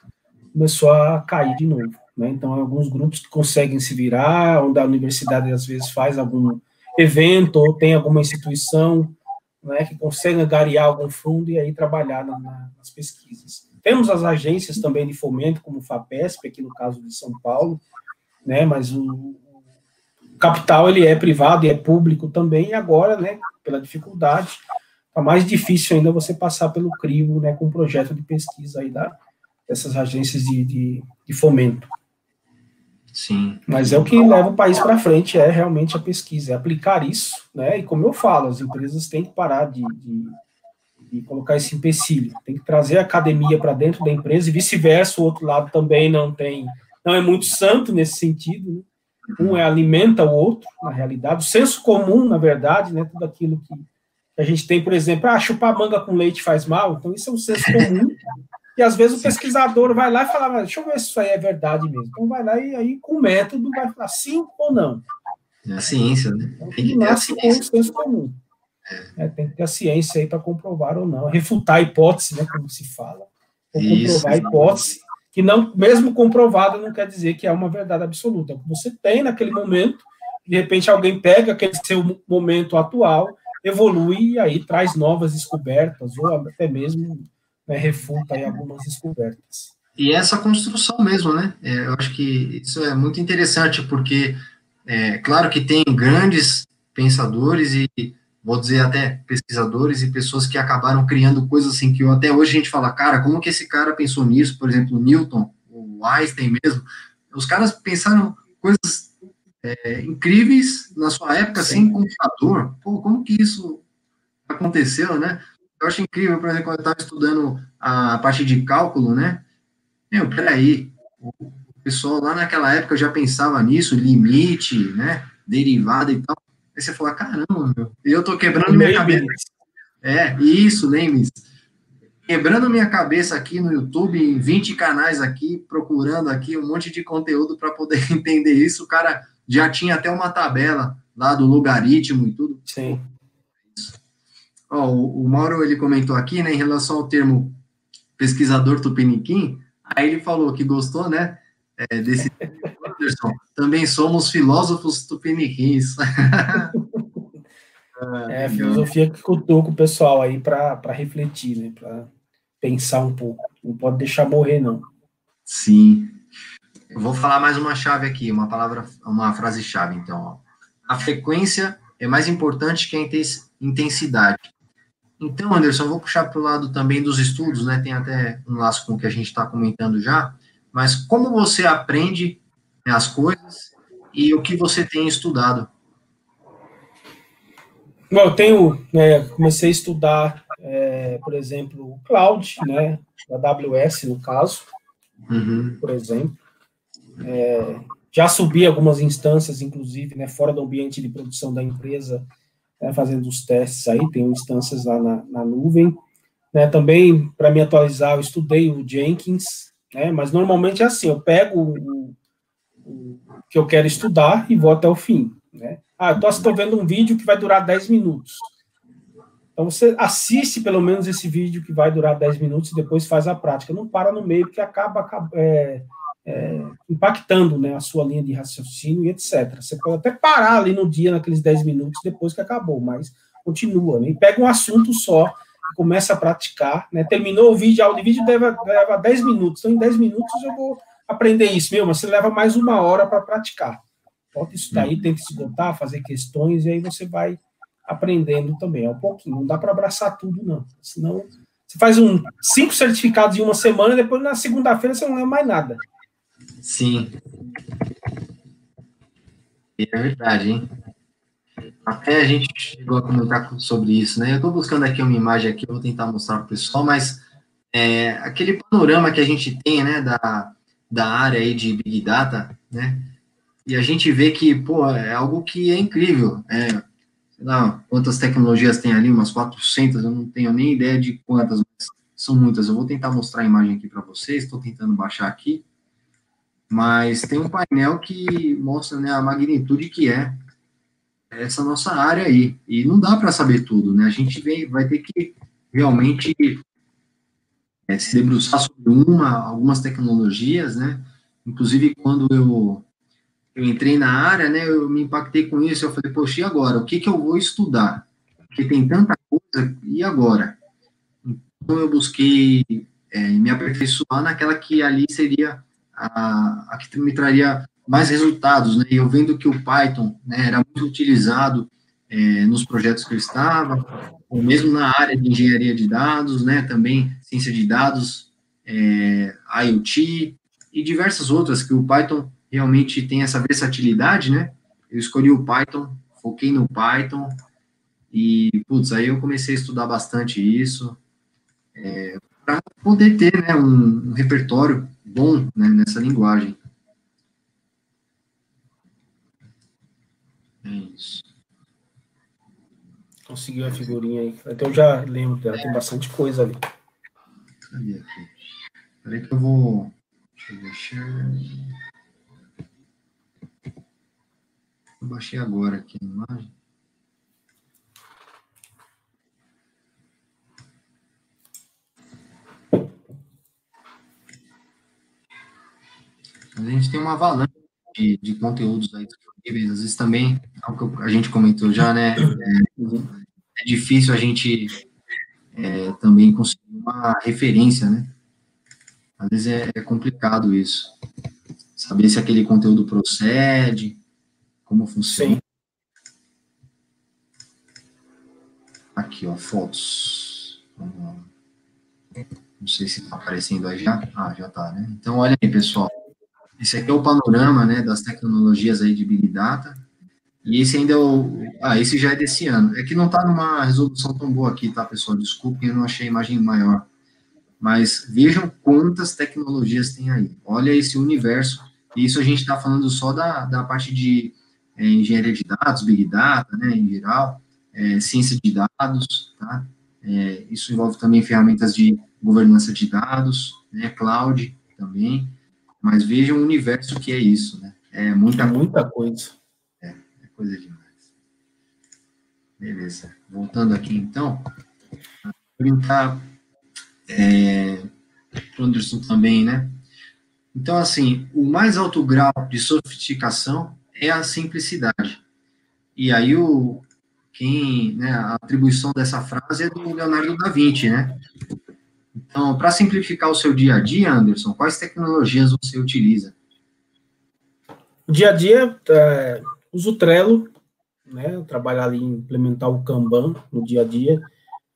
começou a cair de novo. Né? Então, alguns grupos que conseguem se virar, onde a universidade às vezes faz algum evento ou tem alguma instituição né, que consegue angariar algum fundo e aí trabalhar na, na, nas pesquisas. Temos as agências também de fomento, como o FAPESP, aqui no caso de São Paulo, né, mas o, o capital ele é privado e é público também, e agora, né, pela dificuldade, Tá mais difícil ainda você passar pelo crivo, né, com um projeto de pesquisa aí da, dessas agências de, de, de fomento. Sim. Mas é o que leva o país para frente, é realmente a pesquisa, é aplicar isso, né? E como eu falo, as empresas têm que parar de, de, de colocar esse empecilho, tem que trazer a academia para dentro da empresa e vice-versa, o outro lado também não tem, não é muito santo nesse sentido, né? Um é alimenta o outro, na realidade, o senso comum, na verdade, né? Tudo aquilo que a gente tem, por exemplo, ah, chupar manga com leite faz mal, então isso é um senso comum. e às vezes o pesquisador vai lá e fala, deixa eu ver se isso aí é verdade mesmo. Então vai lá e aí com o método vai falar sim ou não. É a ciência, né? Então, tem que ter a ciência. com o senso comum. É. É, tem que ter a ciência aí para comprovar ou não. Refutar a hipótese, né, como se fala. Ou comprovar a hipótese, que não, mesmo comprovada, não quer dizer que é uma verdade absoluta. Você tem naquele momento, de repente alguém pega aquele seu momento atual evolui e aí traz novas descobertas, ou até mesmo né, refuta aí algumas descobertas. E essa construção mesmo, né? É, eu acho que isso é muito interessante, porque, é, claro que tem grandes pensadores e, vou dizer até pesquisadores e pessoas que acabaram criando coisas assim que até hoje a gente fala, cara, como que esse cara pensou nisso? Por exemplo, Newton, o Einstein mesmo, os caras pensaram coisas é, incríveis na sua época Sim. sem computador. Pô, como que isso aconteceu, né? Eu acho incrível, por exemplo, quando eu estava estudando a parte de cálculo, né? Meu, peraí, o pessoal lá naquela época já pensava nisso, limite, né? Derivada e tal. Aí você fala, caramba, meu, eu tô quebrando minha cabeça. É, isso, Lemes. Quebrando minha cabeça aqui no YouTube, em 20 canais aqui, procurando aqui um monte de conteúdo para poder [LAUGHS] entender isso. O cara já tinha até uma tabela lá do logaritmo e tudo. Sim. Ó, o, o Mauro, ele comentou aqui, né, em relação ao termo pesquisador tupiniquim, aí ele falou que gostou, né, é, desse [LAUGHS] Anderson, também somos filósofos tupiniquins. [LAUGHS] é, a filosofia que com o pessoal aí para refletir, né, para pensar um pouco. Não pode deixar morrer, não. Sim. Eu vou falar mais uma chave aqui, uma palavra, uma frase-chave, então. Ó. A frequência é mais importante que a intensidade. Então, Anderson, eu vou puxar para o lado também dos estudos, né? Tem até um laço com o que a gente está comentando já. Mas como você aprende né, as coisas e o que você tem estudado? Bom, eu tenho, né, comecei a estudar, é, por exemplo, o cloud, né, da AWS, no caso, uhum. por exemplo. É, já subi algumas instâncias, inclusive, né, fora do ambiente de produção da empresa, né, fazendo os testes aí, tem instâncias lá na, na nuvem. Né, também, para me atualizar, eu estudei o Jenkins, né, mas normalmente é assim, eu pego o, que eu quero estudar e vou até o fim. Né? Ah, então estou vendo um vídeo que vai durar 10 minutos. Então você assiste pelo menos esse vídeo que vai durar 10 minutos e depois faz a prática. Não para no meio, porque acaba, é, é, impactando né, a sua linha de raciocínio e etc. Você pode até parar ali no dia, naqueles 10 minutos, depois que acabou, mas continua. Né? E pega um assunto só começa a praticar, né? Terminou o vídeo, o vídeo leva, leva 10 minutos, então em 10 minutos eu vou aprender isso, meu, mas você leva mais uma hora para praticar. Bota isso daí, uhum. tenta esgotar, fazer questões, e aí você vai aprendendo também, é um pouquinho, não dá para abraçar tudo, não, senão você faz um cinco certificados em uma semana, depois na segunda-feira você não lembra mais nada. Sim. É verdade, hein? Até a gente chegou a comentar sobre isso, né? Eu estou buscando aqui uma imagem aqui, eu vou tentar mostrar para o pessoal, mas é, aquele panorama que a gente tem, né, da, da área aí de Big Data, né? E a gente vê que, pô, é algo que é incrível. É, sei lá, quantas tecnologias tem ali, umas 400, eu não tenho nem ideia de quantas, são muitas. Eu vou tentar mostrar a imagem aqui para vocês, estou tentando baixar aqui. Mas tem um painel que mostra né, a magnitude que é essa nossa área aí. E não dá para saber tudo, né? A gente vem, vai ter que realmente é, se debruçar sobre uma, algumas tecnologias, né? Inclusive, quando eu, eu entrei na área, né, eu me impactei com isso, eu falei, poxa, e agora? O que, que eu vou estudar? Porque tem tanta coisa, e agora? Então, eu busquei é, me aperfeiçoar naquela que ali seria a, a que me traria mais resultados, né? Eu vendo que o Python né, era muito utilizado é, nos projetos que eu estava, ou mesmo na área de engenharia de dados, né? Também ciência de dados, é, IoT e diversas outras que o Python realmente tem essa versatilidade, né? Eu escolhi o Python, foquei no Python e, putz, aí eu comecei a estudar bastante isso é, para poder ter, né, um, um repertório bom né, nessa linguagem. É isso. Conseguiu a figurinha aí. Então já lembro dela, tem bastante coisa ali. Cadê aqui? Peraí que eu vou. Deixa eu deixar. Eu baixei agora aqui a imagem. a gente tem uma avalanche de, de conteúdos aí disponíveis, às vezes também, algo é que a gente comentou já, né, é, é difícil a gente é, também conseguir uma referência, né, às vezes é, é complicado isso, saber se aquele conteúdo procede, como funciona. Sim. Aqui, ó, fotos. Não sei se está aparecendo aí já. Ah, já está, né? Então, olha aí, pessoal. Esse aqui é o panorama, né, das tecnologias aí de Big Data. E esse ainda é o... Ah, esse já é desse ano. É que não está numa resolução tão boa aqui, tá, pessoal? Desculpem, eu não achei a imagem maior. Mas vejam quantas tecnologias tem aí. Olha esse universo. E isso a gente está falando só da, da parte de é, engenharia de dados, Big Data, né, em geral, é, ciência de dados, tá? É, isso envolve também ferramentas de governança de dados, né, cloud também. Mas vejam o universo que é isso, né? É muita, muita coisa. Coisa demais. Beleza. Voltando aqui, então, perguntar é, o Anderson também, né? Então, assim, o mais alto grau de sofisticação é a simplicidade. E aí, o, quem, né, a atribuição dessa frase é do Leonardo da Vinci, né? Então, para simplificar o seu dia a dia, Anderson, quais tecnologias você utiliza? Dia a dia, é, uso o Trello, né? Trabalhar ali, implementar o Kanban no dia a dia.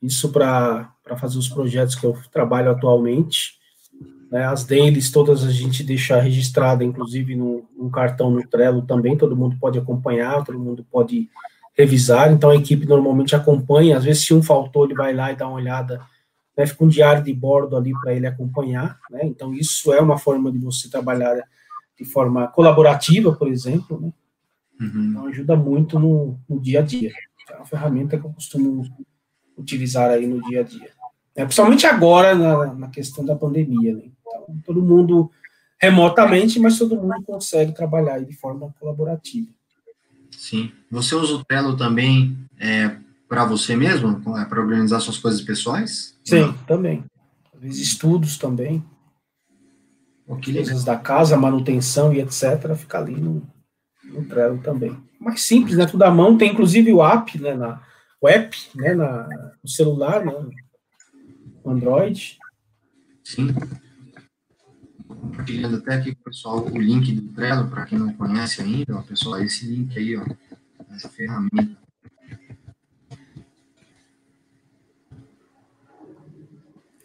Isso para fazer os projetos que eu trabalho atualmente. Né, as dailies todas a gente deixa registrada, inclusive no, no, cartão no Trello também, todo mundo pode acompanhar, todo mundo pode revisar, então a equipe normalmente acompanha, às vezes se um faltou, ele vai lá e dá uma olhada né, fica um diário de bordo ali para ele acompanhar, né, então isso é uma forma de você trabalhar de forma colaborativa, por exemplo, né, uhum. então ajuda muito no, no, dia a dia, é uma ferramenta que eu costumo utilizar aí no dia a dia. né? principalmente agora na, na, questão da pandemia. Né? Então, todo mundo remotamente, mas todo mundo consegue trabalhar de forma colaborativa. Sim. Você usa o Trello também é, para você mesmo, é, para organizar suas coisas pessoais? Sim, também. Às vezes estudos também. Coisas da casa, manutenção e etc. Fica ali no, no Trello também. Mais simples, né? Tudo à mão. Tem inclusive o app, né? Na, o app, né? Na, no celular, né? Android. Sim. Compartilhando até aqui com o pessoal o link do Trello, para quem não conhece ainda, ó, pessoal, esse link aí, ó, essa ferramenta.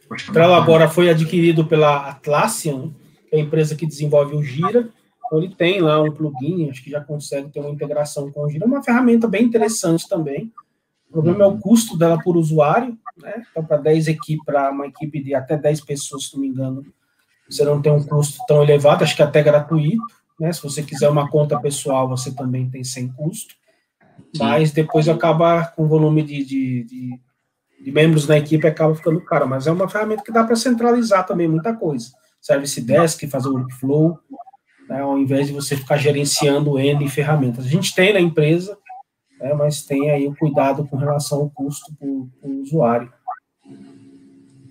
O Trello agora foi adquirido pela Atlassian, que é a empresa que desenvolve o Gira. Então, ele tem lá um plugin, acho que já consegue ter uma integração com o Gira. É uma ferramenta bem interessante também. O problema é o custo dela por usuário, né? Então, para 10 equipes, para uma equipe de até 10 pessoas, se não me engano, você não tem um custo tão elevado, acho que até gratuito, né? Se você quiser uma conta pessoal, você também tem sem custo. Mas depois acaba com o volume de, de, de, de membros na equipe acaba ficando caro. Mas é uma ferramenta que dá para centralizar também muita coisa. Service Desk, fazer o workflow, né, ao invés de você ficar gerenciando N ferramentas. A gente tem na empresa, né, mas tem aí o cuidado com relação ao custo para o usuário.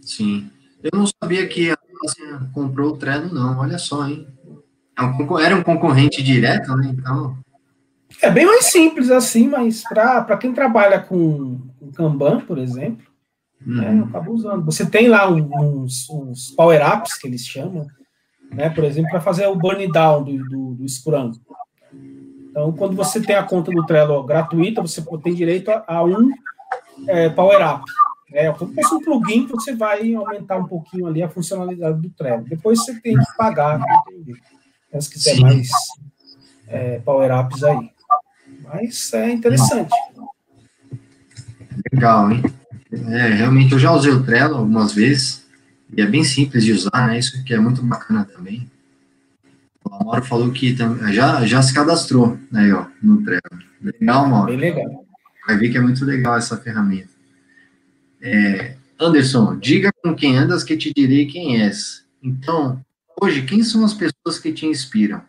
Sim. Eu não sabia que a assim, comprou o Trello, não. Olha só, hein? É era um concorrente direto, né? Então. É bem mais simples assim, mas para quem trabalha com, com Kanban, por exemplo, uhum. né, eu acabo usando. Você tem lá uns, uns power-ups que eles chamam, né? Por exemplo, para fazer o burn down do, do, do Scrum. Então, quando você tem a conta do Trello gratuita, você tem direito a, a um é, power-up. É como se um plugin que você vai aumentar um pouquinho ali a funcionalidade do Trello. Depois você tem que pagar, né, se quiser Sim. mais é, power-ups aí. Mas é interessante. Legal, hein? É, realmente, eu já usei o Trello algumas vezes, e é bem simples de usar, né? Isso que é muito bacana também. O Amaro falou que já, já se cadastrou, né, ó, no Trello. Legal, Mauro? Bem legal. Vai ver que é muito legal essa ferramenta. É, Anderson, diga com quem andas que te direi quem és. Então, hoje, quem são as pessoas que te inspiram?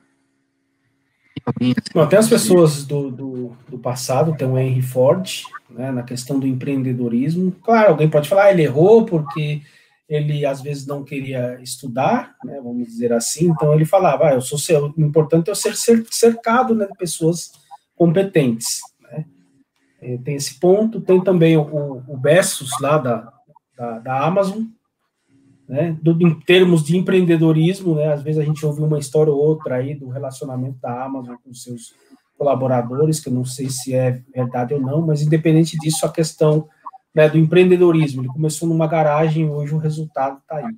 Assim Bom, até as pessoas do, do, do, passado, tem o Henry Ford, né, na questão do empreendedorismo. Claro, alguém pode falar, ah, ele errou porque ele às vezes não queria estudar, né, vamos dizer assim, então ele falava, ah, eu sou seu, o importante é eu ser cercado né, de pessoas competentes. É, tem esse ponto, tem também o, o Bessos lá da, da, da Amazon, né, do, em termos de empreendedorismo, né, às vezes a gente ouve uma história ou outra aí do relacionamento da Amazon com seus colaboradores, que eu não sei se é verdade ou não, mas independente disso, a questão né, do empreendedorismo, ele começou numa garagem, hoje o resultado está aí,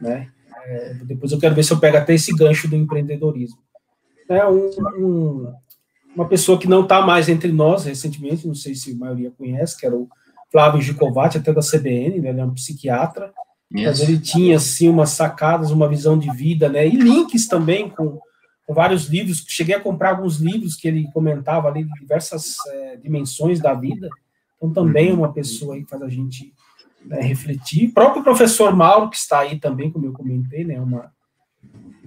né, é, depois eu quero ver se eu pego até esse gancho do empreendedorismo. É um, um uma pessoa que não está mais entre nós recentemente, não sei se a maioria conhece, que era o Flávio Gicovati, até da CBN, né, ele é um psiquiatra, yes. mas ele tinha, assim, umas sacadas, uma visão de vida, né, e links também com, com vários livros, cheguei a comprar alguns livros que ele comentava ali, de diversas é, dimensões da vida, então também é uma pessoa que faz a gente né, refletir. O próprio professor Mauro, que está aí também, como eu comentei, né, uma,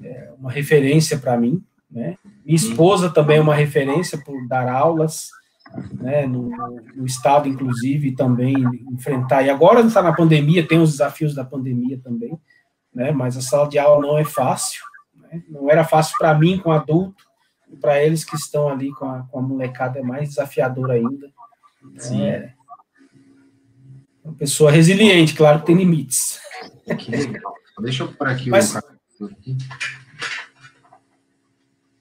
é, uma referência para mim, né? Minha esposa também é uma referência por dar aulas, né, no, no, estado, inclusive, e também enfrentar. E agora está na pandemia, tem os desafios da pandemia também, né, mas a sala de aula não é fácil. Né, não era fácil para mim, com adulto, e para eles que estão ali com a, com a molecada é mais desafiador ainda. Sim. É uma pessoa resiliente, claro que tem limites. Que legal. Deixa eu pôr aqui mas, o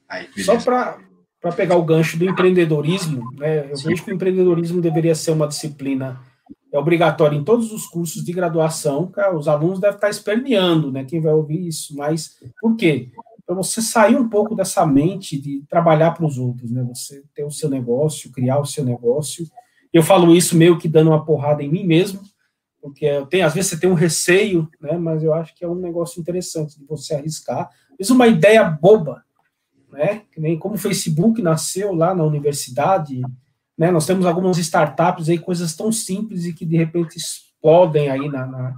Aí, Só para pegar o gancho do empreendedorismo, né, eu Sim. vejo que o empreendedorismo deveria ser uma disciplina é obrigatória em todos os cursos de graduação, cara, os alunos devem estar esperneando, né, quem vai ouvir isso, mas por quê? Para você sair um pouco dessa mente de trabalhar para os outros, né, você ter o seu negócio, criar o seu negócio, eu falo isso meio que dando uma porrada em mim mesmo, porque eu tenho, às vezes você tem um receio, né, mas eu acho que é um negócio interessante de você arriscar, vezes uma ideia boba, né? Que nem como o Facebook nasceu lá na universidade, né? Nós temos algumas startups aí, coisas tão simples e que de repente explodem aí na, na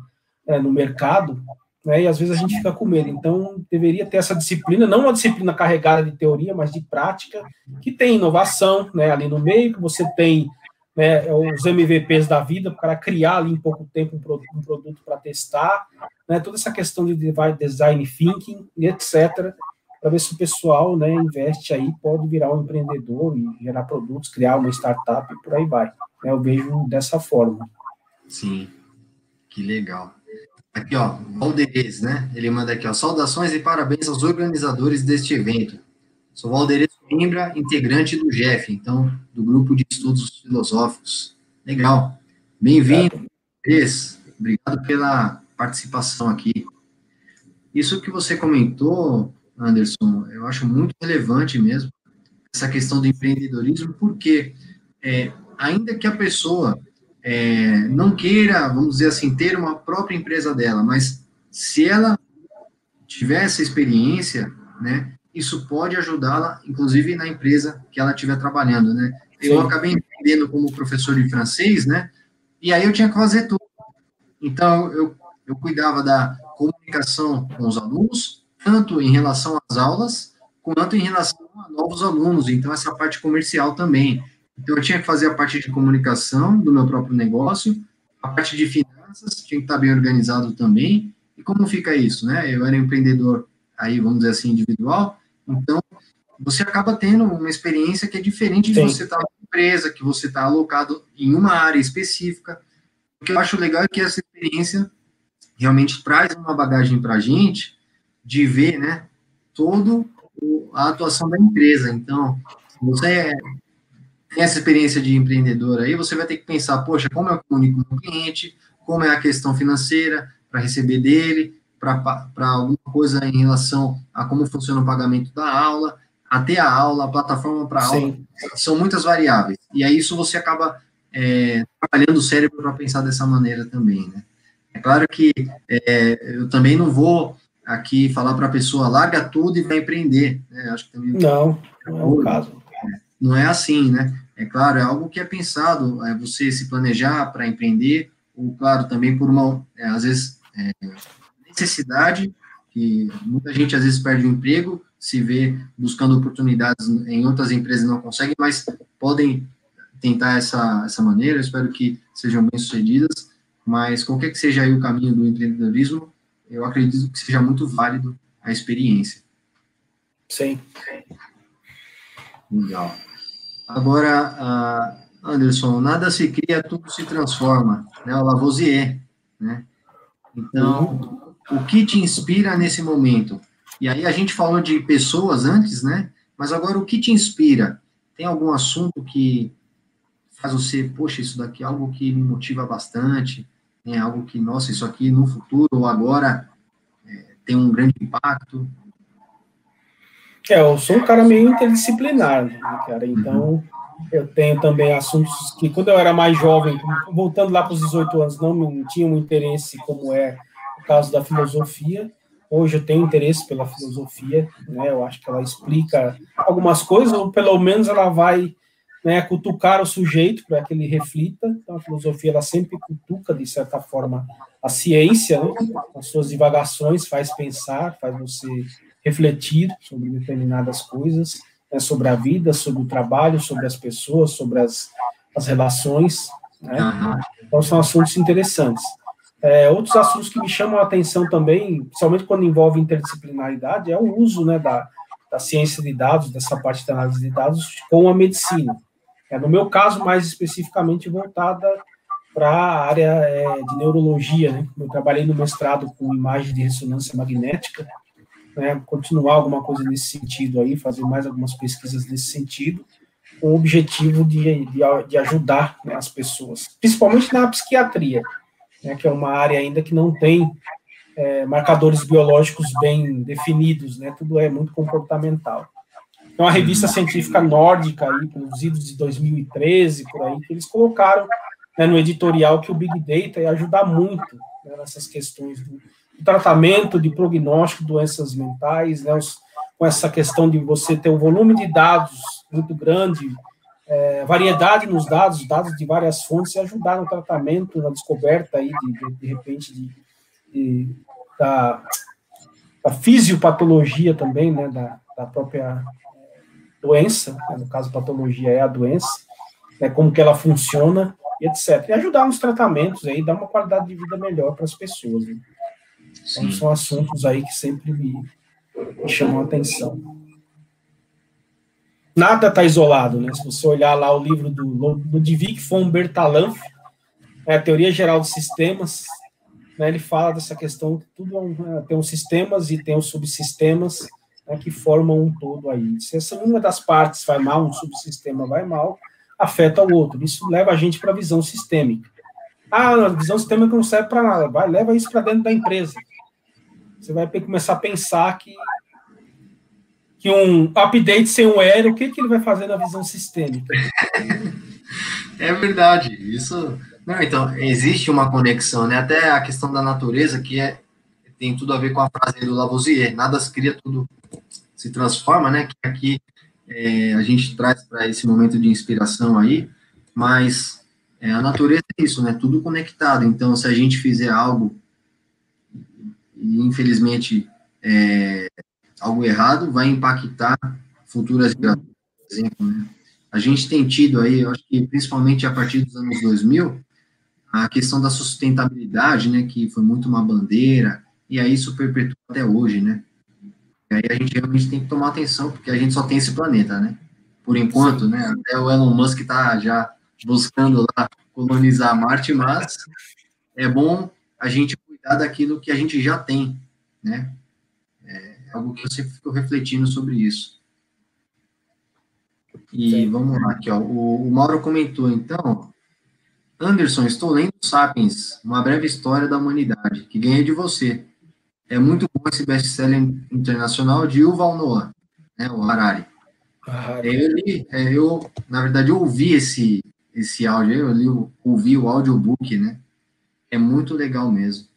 é, no mercado, né, e às vezes a gente fica com medo. Então, deveria ter essa disciplina, não uma disciplina carregada de teoria, mas de prática, que tem inovação né, ali no meio, que você tem né, os MVPs da vida, para criar ali em pouco tempo um produto, um produto para testar, né, toda essa questão de design thinking, etc., para ver se o pessoal né, investe aí, pode virar um empreendedor e gerar produtos, criar uma startup e por aí vai. Né, eu vejo dessa forma. Sim, que legal. Aqui, ó, Valderez, né? Ele manda aqui, ó, saudações e parabéns aos organizadores deste evento. Sou Valderez Coimbra, integrante do GEF, então, do Grupo de Estudos Filosóficos. Legal. Bem-vindo, Valderez. Obrigado pela participação aqui. Isso que você comentou, Anderson, eu acho muito relevante mesmo, essa questão do empreendedorismo, porque é, ainda que a pessoa é, não queira, vamos dizer assim, ter uma própria empresa dela, mas se ela tiver essa experiência, né, isso pode ajudá-la, inclusive na empresa que ela estiver trabalhando, né. Eu Sim. acabei entendendo como professor de francês, né, e aí eu tinha que fazer tudo. Então, eu, eu cuidava da comunicação com os alunos, tanto em relação às aulas, quanto em relação a novos alunos, então essa parte comercial também. Então, eu tinha que fazer a parte de comunicação do meu próprio negócio, a parte de finanças, tinha que estar bem organizado também. E como fica isso, né? Eu era empreendedor, aí, vamos dizer assim, individual, então, você acaba tendo uma experiência que é diferente de Sim. você estar na empresa, que você está alocado em uma área específica. O que eu acho legal é que essa experiência realmente traz uma bagagem para a gente de ver, né, toda a atuação da empresa. Então, você é tem essa experiência de empreendedor aí, você vai ter que pensar, poxa, como eu comunico com o cliente, como é a questão financeira para receber dele, para alguma coisa em relação a como funciona o pagamento da aula, até a aula, a plataforma para aula, são muitas variáveis. E aí isso você acaba é, trabalhando o cérebro para pensar dessa maneira também, né? É claro que é, eu também não vou aqui falar para a pessoa, larga tudo e vai empreender. Né? Acho que também não, não é o caso. Não é assim, né? É claro, é algo que é pensado, é você se planejar para empreender, ou, claro, também por uma, é, às vezes, é, necessidade, que muita gente às vezes perde o emprego, se vê buscando oportunidades em outras empresas e não consegue, mas podem tentar essa, essa maneira, eu espero que sejam bem-sucedidas, mas qualquer que seja aí o caminho do empreendedorismo, eu acredito que seja muito válido a experiência. Sim. Legal. Agora, Anderson, nada se cria, tudo se transforma, né? O Lavoisier, né? Então, o que te inspira nesse momento? E aí a gente falou de pessoas antes, né? Mas agora o que te inspira? Tem algum assunto que faz você, poxa, isso daqui é algo que me motiva bastante, é algo que, nossa, isso aqui no futuro ou agora é, tem um grande impacto? É, eu sou um cara meio interdisciplinar, né, cara? Então, eu tenho também assuntos que, quando eu era mais jovem, voltando lá para os 18 anos, não, não tinha um interesse como é o caso da filosofia. Hoje eu tenho interesse pela filosofia, né? Eu acho que ela explica algumas coisas, ou pelo menos ela vai né, cutucar o sujeito para que ele reflita. Então, a filosofia ela sempre cutuca, de certa forma, a ciência, né? as suas divagações, faz pensar, faz você refletir sobre determinadas coisas, né, sobre a vida, sobre o trabalho, sobre as pessoas, sobre as, as relações. Né? Então, são assuntos interessantes. É, outros assuntos que me chamam a atenção também, principalmente quando envolve interdisciplinaridade, é o uso né, da, da ciência de dados, dessa parte da análise de dados, com a medicina. É, no meu caso, mais especificamente voltada para a área é, de neurologia. Né? Eu trabalhei no mestrado com imagem de ressonância magnética, né, continuar alguma coisa nesse sentido aí, fazer mais algumas pesquisas nesse sentido, com o objetivo de, de, de ajudar né, as pessoas, principalmente na psiquiatria, né, que é uma área ainda que não tem é, marcadores biológicos bem definidos, né, tudo é muito comportamental. Então, a revista científica nórdica, aí, produzida de 2013, por aí, que eles colocaram né, no editorial que o Big Data ia ajudar muito né, nessas questões do, tratamento de prognóstico doenças mentais, né, os, com essa questão de você ter um volume de dados muito grande, é, variedade nos dados, dados de várias fontes, e ajudar no tratamento, na descoberta aí, de, de, repente, de, de, da, da fisiopatologia também, né, da, da própria doença, né, no caso, patologia é a doença, né, como que ela funciona, e etc. E ajudar nos tratamentos aí, dar uma qualidade de vida melhor para as pessoas. Né? Então, são assuntos aí que sempre me, me chamam a atenção. Nada está isolado, né? Se você olhar lá o livro do Ludwig von Bertalanff, é a Teoria Geral dos Sistemas, né, ele fala dessa questão que tudo é, tem os sistemas e tem os subsistemas né, que formam um todo aí. Se essa uma das partes vai mal, um subsistema vai mal, afeta o outro. Isso leva a gente para a visão sistêmica. Ah, a visão sistêmica não serve para nada. Vai, leva isso para dentro da empresa. Você vai começar a pensar que, que um update sem um erro, o que, que ele vai fazer na visão sistêmica? É verdade. Isso. Não, então, existe uma conexão, né? Até a questão da natureza, que é, tem tudo a ver com a frase do Lavoisier: nada se cria, tudo se transforma, né? Que aqui é, a gente traz para esse momento de inspiração aí, mas é, a natureza é isso, né? Tudo conectado. Então, se a gente fizer algo e infelizmente é, algo errado, vai impactar futuras gerações, por exemplo, né? A gente tem tido aí, eu acho que principalmente a partir dos anos 2000, a questão da sustentabilidade, né, que foi muito uma bandeira, e aí isso perpetua até hoje, né? E aí a gente realmente tem que tomar atenção, porque a gente só tem esse planeta, né? Por enquanto, né? Até o Elon Musk está já buscando lá colonizar Marte, mas é bom a gente cuidar daquilo que a gente já tem, né? É algo que eu sempre fico refletindo sobre isso. E Sim. vamos lá, aqui, ó. O, o Mauro comentou, então, Anderson, estou lendo Sapiens, uma breve história da humanidade, que ganhei de você. É muito bom esse best-seller internacional de Yuval Noah, né, o Harari. Ele, é, eu, na verdade, eu ouvi esse, esse áudio, eu li, ouvi o audiobook, né? É muito legal mesmo.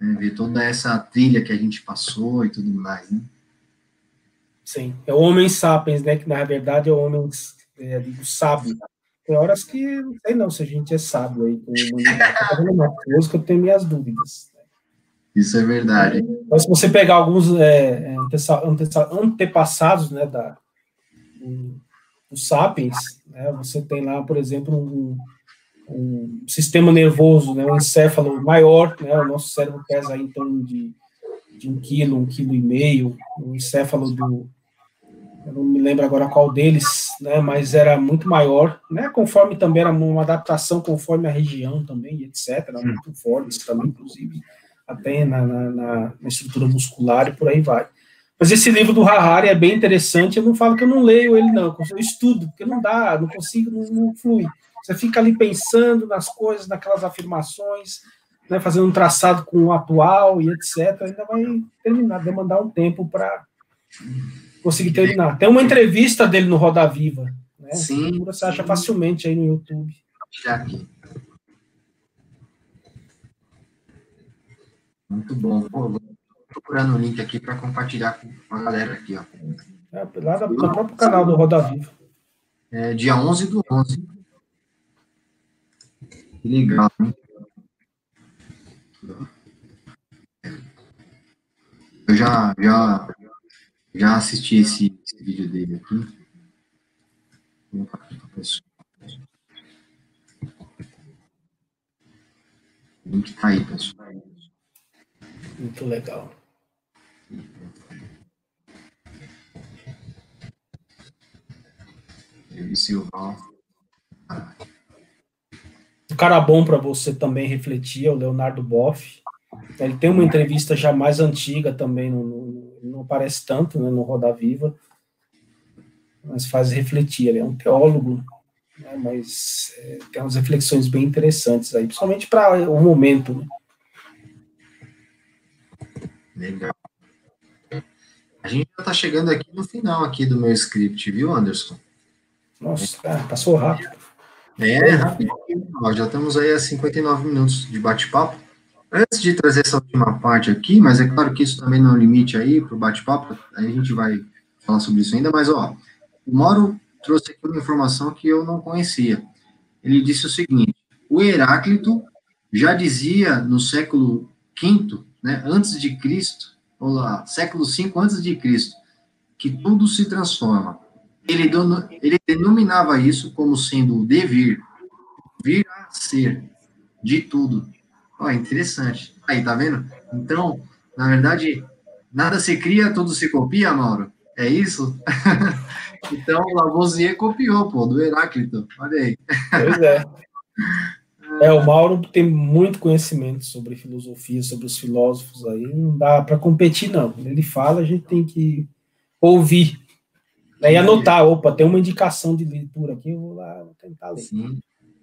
Né, ver toda essa trilha que a gente passou e tudo mais, né? Sim, é o homem sapiens, né? Que na verdade é o homem é, sábio. Tem horas que não sei não se a gente é sábio aí com uma coisa que eu tenho minhas dúvidas. Isso é verdade. Mas se você pegar alguns é, antepassados né, da, dos sapiens, né, você tem lá, por exemplo, um, um, sistema nervoso, né, um encéfalo maior, né, o nosso cérebro pesa aí em torno de, de um quilo, um quilo e meio, o encéfalo do, eu não me lembro agora qual deles, né, mas era muito maior, né, conforme também era uma adaptação conforme a região também, etc, era muito forte também, inclusive, até na, na, na, estrutura muscular e por aí vai. Mas esse livro do Harari é bem interessante. Eu não falo que eu não leio ele, não. Eu estudo, porque não dá, não consigo, não, não flui. Você fica ali pensando nas coisas, naquelas afirmações, né, fazendo um traçado com o atual e etc. Ainda vai terminar, demandar um tempo para conseguir terminar. Tem uma entrevista dele no Roda Viva. Né? Sim. Você acha facilmente aí no YouTube. Já aqui. Muito bom. Pô, vou procurando o link aqui para compartilhar com a galera aqui, ó. É, lá do próprio canal do Roda Viva. É, dia 11 do 11. Que legal, hein? Eu já, já, já assisti esse, esse vídeo dele aqui. Vou colocar aqui para pessoal. O link tá aí, pessoal. Muito legal. E Silval. Um cara bom para você também refletir é o Leonardo Boff. Ele tem uma entrevista já mais antiga também, não, não, aparece tanto né, no Roda Viva, mas faz refletir. Ele é um teólogo, né, mas é, tem umas reflexões bem interessantes aí, principalmente para o momento. Né? Legal. A gente já está chegando aqui no final aqui do meu script, viu, Anderson? Nossa, cara, passou rápido. É, rápido. já estamos aí a 59 minutos de bate-papo. Antes de trazer essa última parte aqui, mas é claro que isso também não é um limite aí para o bate-papo, aí a gente vai falar sobre isso ainda, mas ó, o Mauro trouxe aqui uma informação que eu não conhecia. Ele disse o seguinte: o Heráclito já dizia no século V, né, antes de Cristo, ou lá, século V antes de Cristo, que tudo se transforma. Ele, ele denominava isso como sendo o devir, vir a ser de tudo. Ó, interessante. Aí, tá vendo? Então, na verdade, nada se cria, tudo se copia, Mauro. É isso? [LAUGHS] então, Lavoisier copiou, pô, do Heráclito. Olha aí. Pois é. [LAUGHS] É, o Mauro tem muito conhecimento sobre filosofia, sobre os filósofos aí, não dá para competir, não. Ele fala, a gente tem que ouvir. Né, e anotar, opa, tem uma indicação de leitura aqui, eu vou lá vou tentar ler. Sim,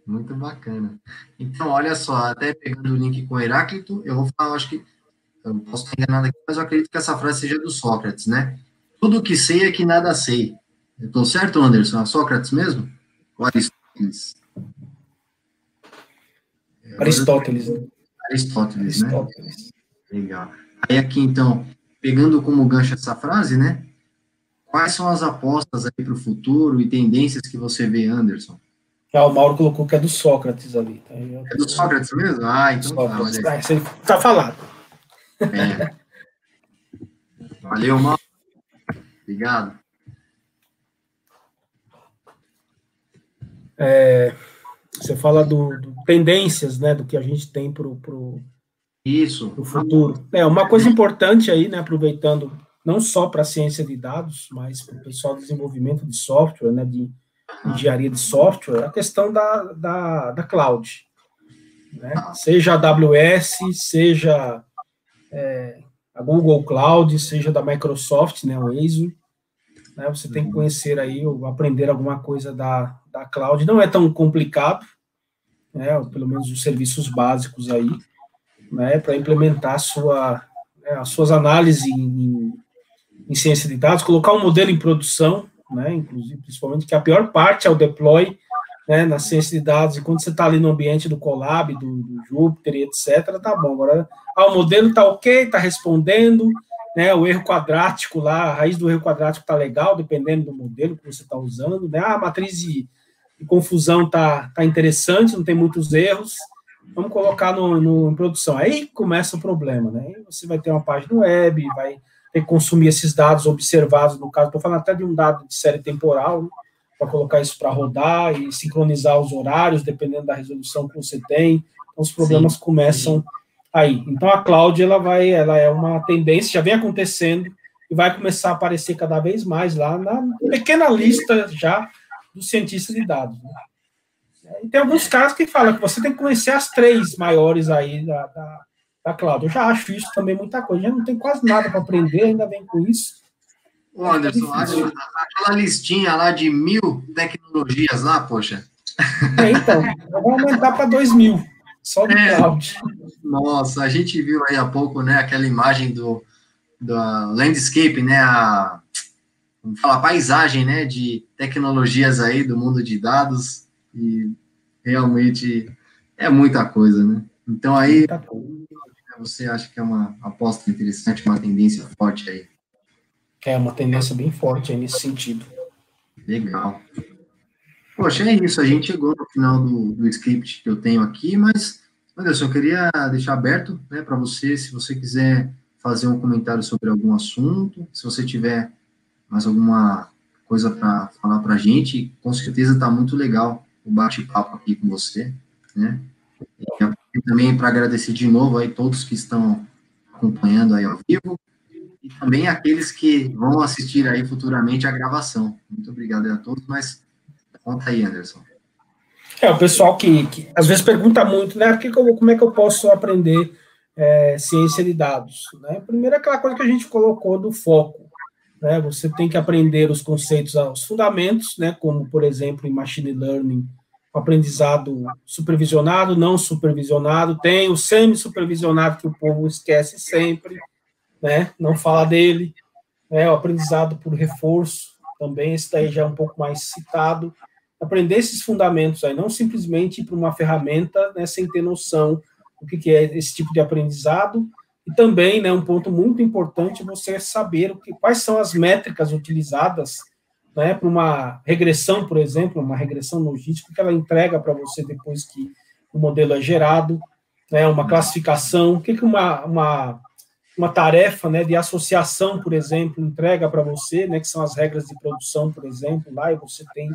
muito bacana. Então, olha só, até pegando o link com Heráclito, eu vou falar, acho que, eu posso estar enganado aqui, mas eu acredito que essa frase seja do Sócrates, né? Tudo que sei é que nada sei. Eu estou certo, Anderson? É Sócrates mesmo? Ou Aristóteles? Aristóteles. Né? Aristóteles, né? Aristóteles. Legal. Aí aqui, então, pegando como gancho essa frase, né? Quais são as apostas aí para o futuro e tendências que você vê, Anderson? Ah, o Mauro colocou que é do Sócrates ali. Tá? É do Sócrates mesmo? Ah, então Sócrates. tá. Ah, tá falado. É. Valeu, Mauro. Obrigado. É, você fala do, do, tendências, né, do que a gente tem para o pro, Isso. pro futuro. É, uma coisa importante aí, né, aproveitando não só para a ciência de dados, mas para o pessoal do desenvolvimento de software, né, de engenharia de software, a questão da, da, da cloud. Né? Seja a AWS, seja é, a Google Cloud, seja da Microsoft, né, o Azure. Né, você tem que conhecer aí, ou aprender alguma coisa da, da cloud. Não é tão complicado, né, pelo menos os serviços básicos aí, né, para implementar sua, né, as suas análises em, em ciência de dados, colocar um modelo em produção, né, inclusive, principalmente, que a pior parte é o deploy, né, na ciência de dados, e quando você está ali no ambiente do Colab, do, do etc., tá bom, agora, ah, o modelo está ok, está respondendo, né, o erro quadrático lá, a raiz do erro quadrático está legal, dependendo do modelo que você está usando, né, ah, a matriz de, de confusão está tá interessante, não tem muitos erros, vamos colocar no, no, em produção, aí começa o problema, né, você vai ter uma página web, vai que consumir esses dados observados, no caso, estou falando até de um dado de série temporal, né, para colocar isso para rodar e sincronizar os horários, dependendo da resolução que você tem. Então, os problemas sim, começam sim. aí. Então, a cloud, ela vai, ela é uma tendência, já vem acontecendo e vai começar a aparecer cada vez mais lá na pequena lista já dos cientistas de dados. Né? E tem alguns casos que falam que você tem que conhecer as três maiores aí da, da da cloud. Eu já acho isso também muita coisa. Já não tem quase nada para aprender, ainda vem com isso. Ô, Anderson, é aquela listinha lá de mil tecnologias lá, poxa. É, então, vamos aumentar para dois mil, só do é, cloud. Nossa, a gente viu aí há pouco, né, aquela imagem do, do landscape, né, a, vamos falar, paisagem, né, de tecnologias aí do mundo de dados, e realmente é muita coisa, né. Então aí, você acha que é uma aposta interessante, uma tendência forte aí? É uma tendência bem forte aí nesse sentido. Legal. Poxa, é isso. A gente chegou no final do, do script que eu tenho aqui, mas, Anderson, eu queria deixar aberto né, para você, se você quiser fazer um comentário sobre algum assunto, se você tiver mais alguma coisa para falar para a gente, com certeza está muito legal o bate-papo aqui com você, né? E também para agradecer de novo aí todos que estão acompanhando aí ao vivo e também aqueles que vão assistir aí futuramente a gravação. Muito obrigado a todos, mas conta aí, Anderson. É, o pessoal que, que às vezes pergunta muito, né, que eu, como é que eu posso aprender é, ciência de dados? Né? Primeiro, aquela coisa que a gente colocou do foco. Né? Você tem que aprender os conceitos, os fundamentos, né, como, por exemplo, em machine learning, aprendizado supervisionado, não supervisionado, tem o semi-supervisionado que o povo esquece sempre, né? Não fala dele, né? O aprendizado por reforço, também esse daí já é um pouco mais citado. Aprender esses fundamentos aí, não simplesmente ir para uma ferramenta, né, sem ter noção do que, que é esse tipo de aprendizado, e também, né, um ponto muito importante, você saber o que, quais são as métricas utilizadas né, para uma regressão, por exemplo, uma regressão logística que ela entrega para você depois que o modelo é gerado, né, uma classificação, o que, que uma, uma, uma tarefa né, de associação, por exemplo, entrega para você, né, que são as regras de produção, por exemplo, lá e você tem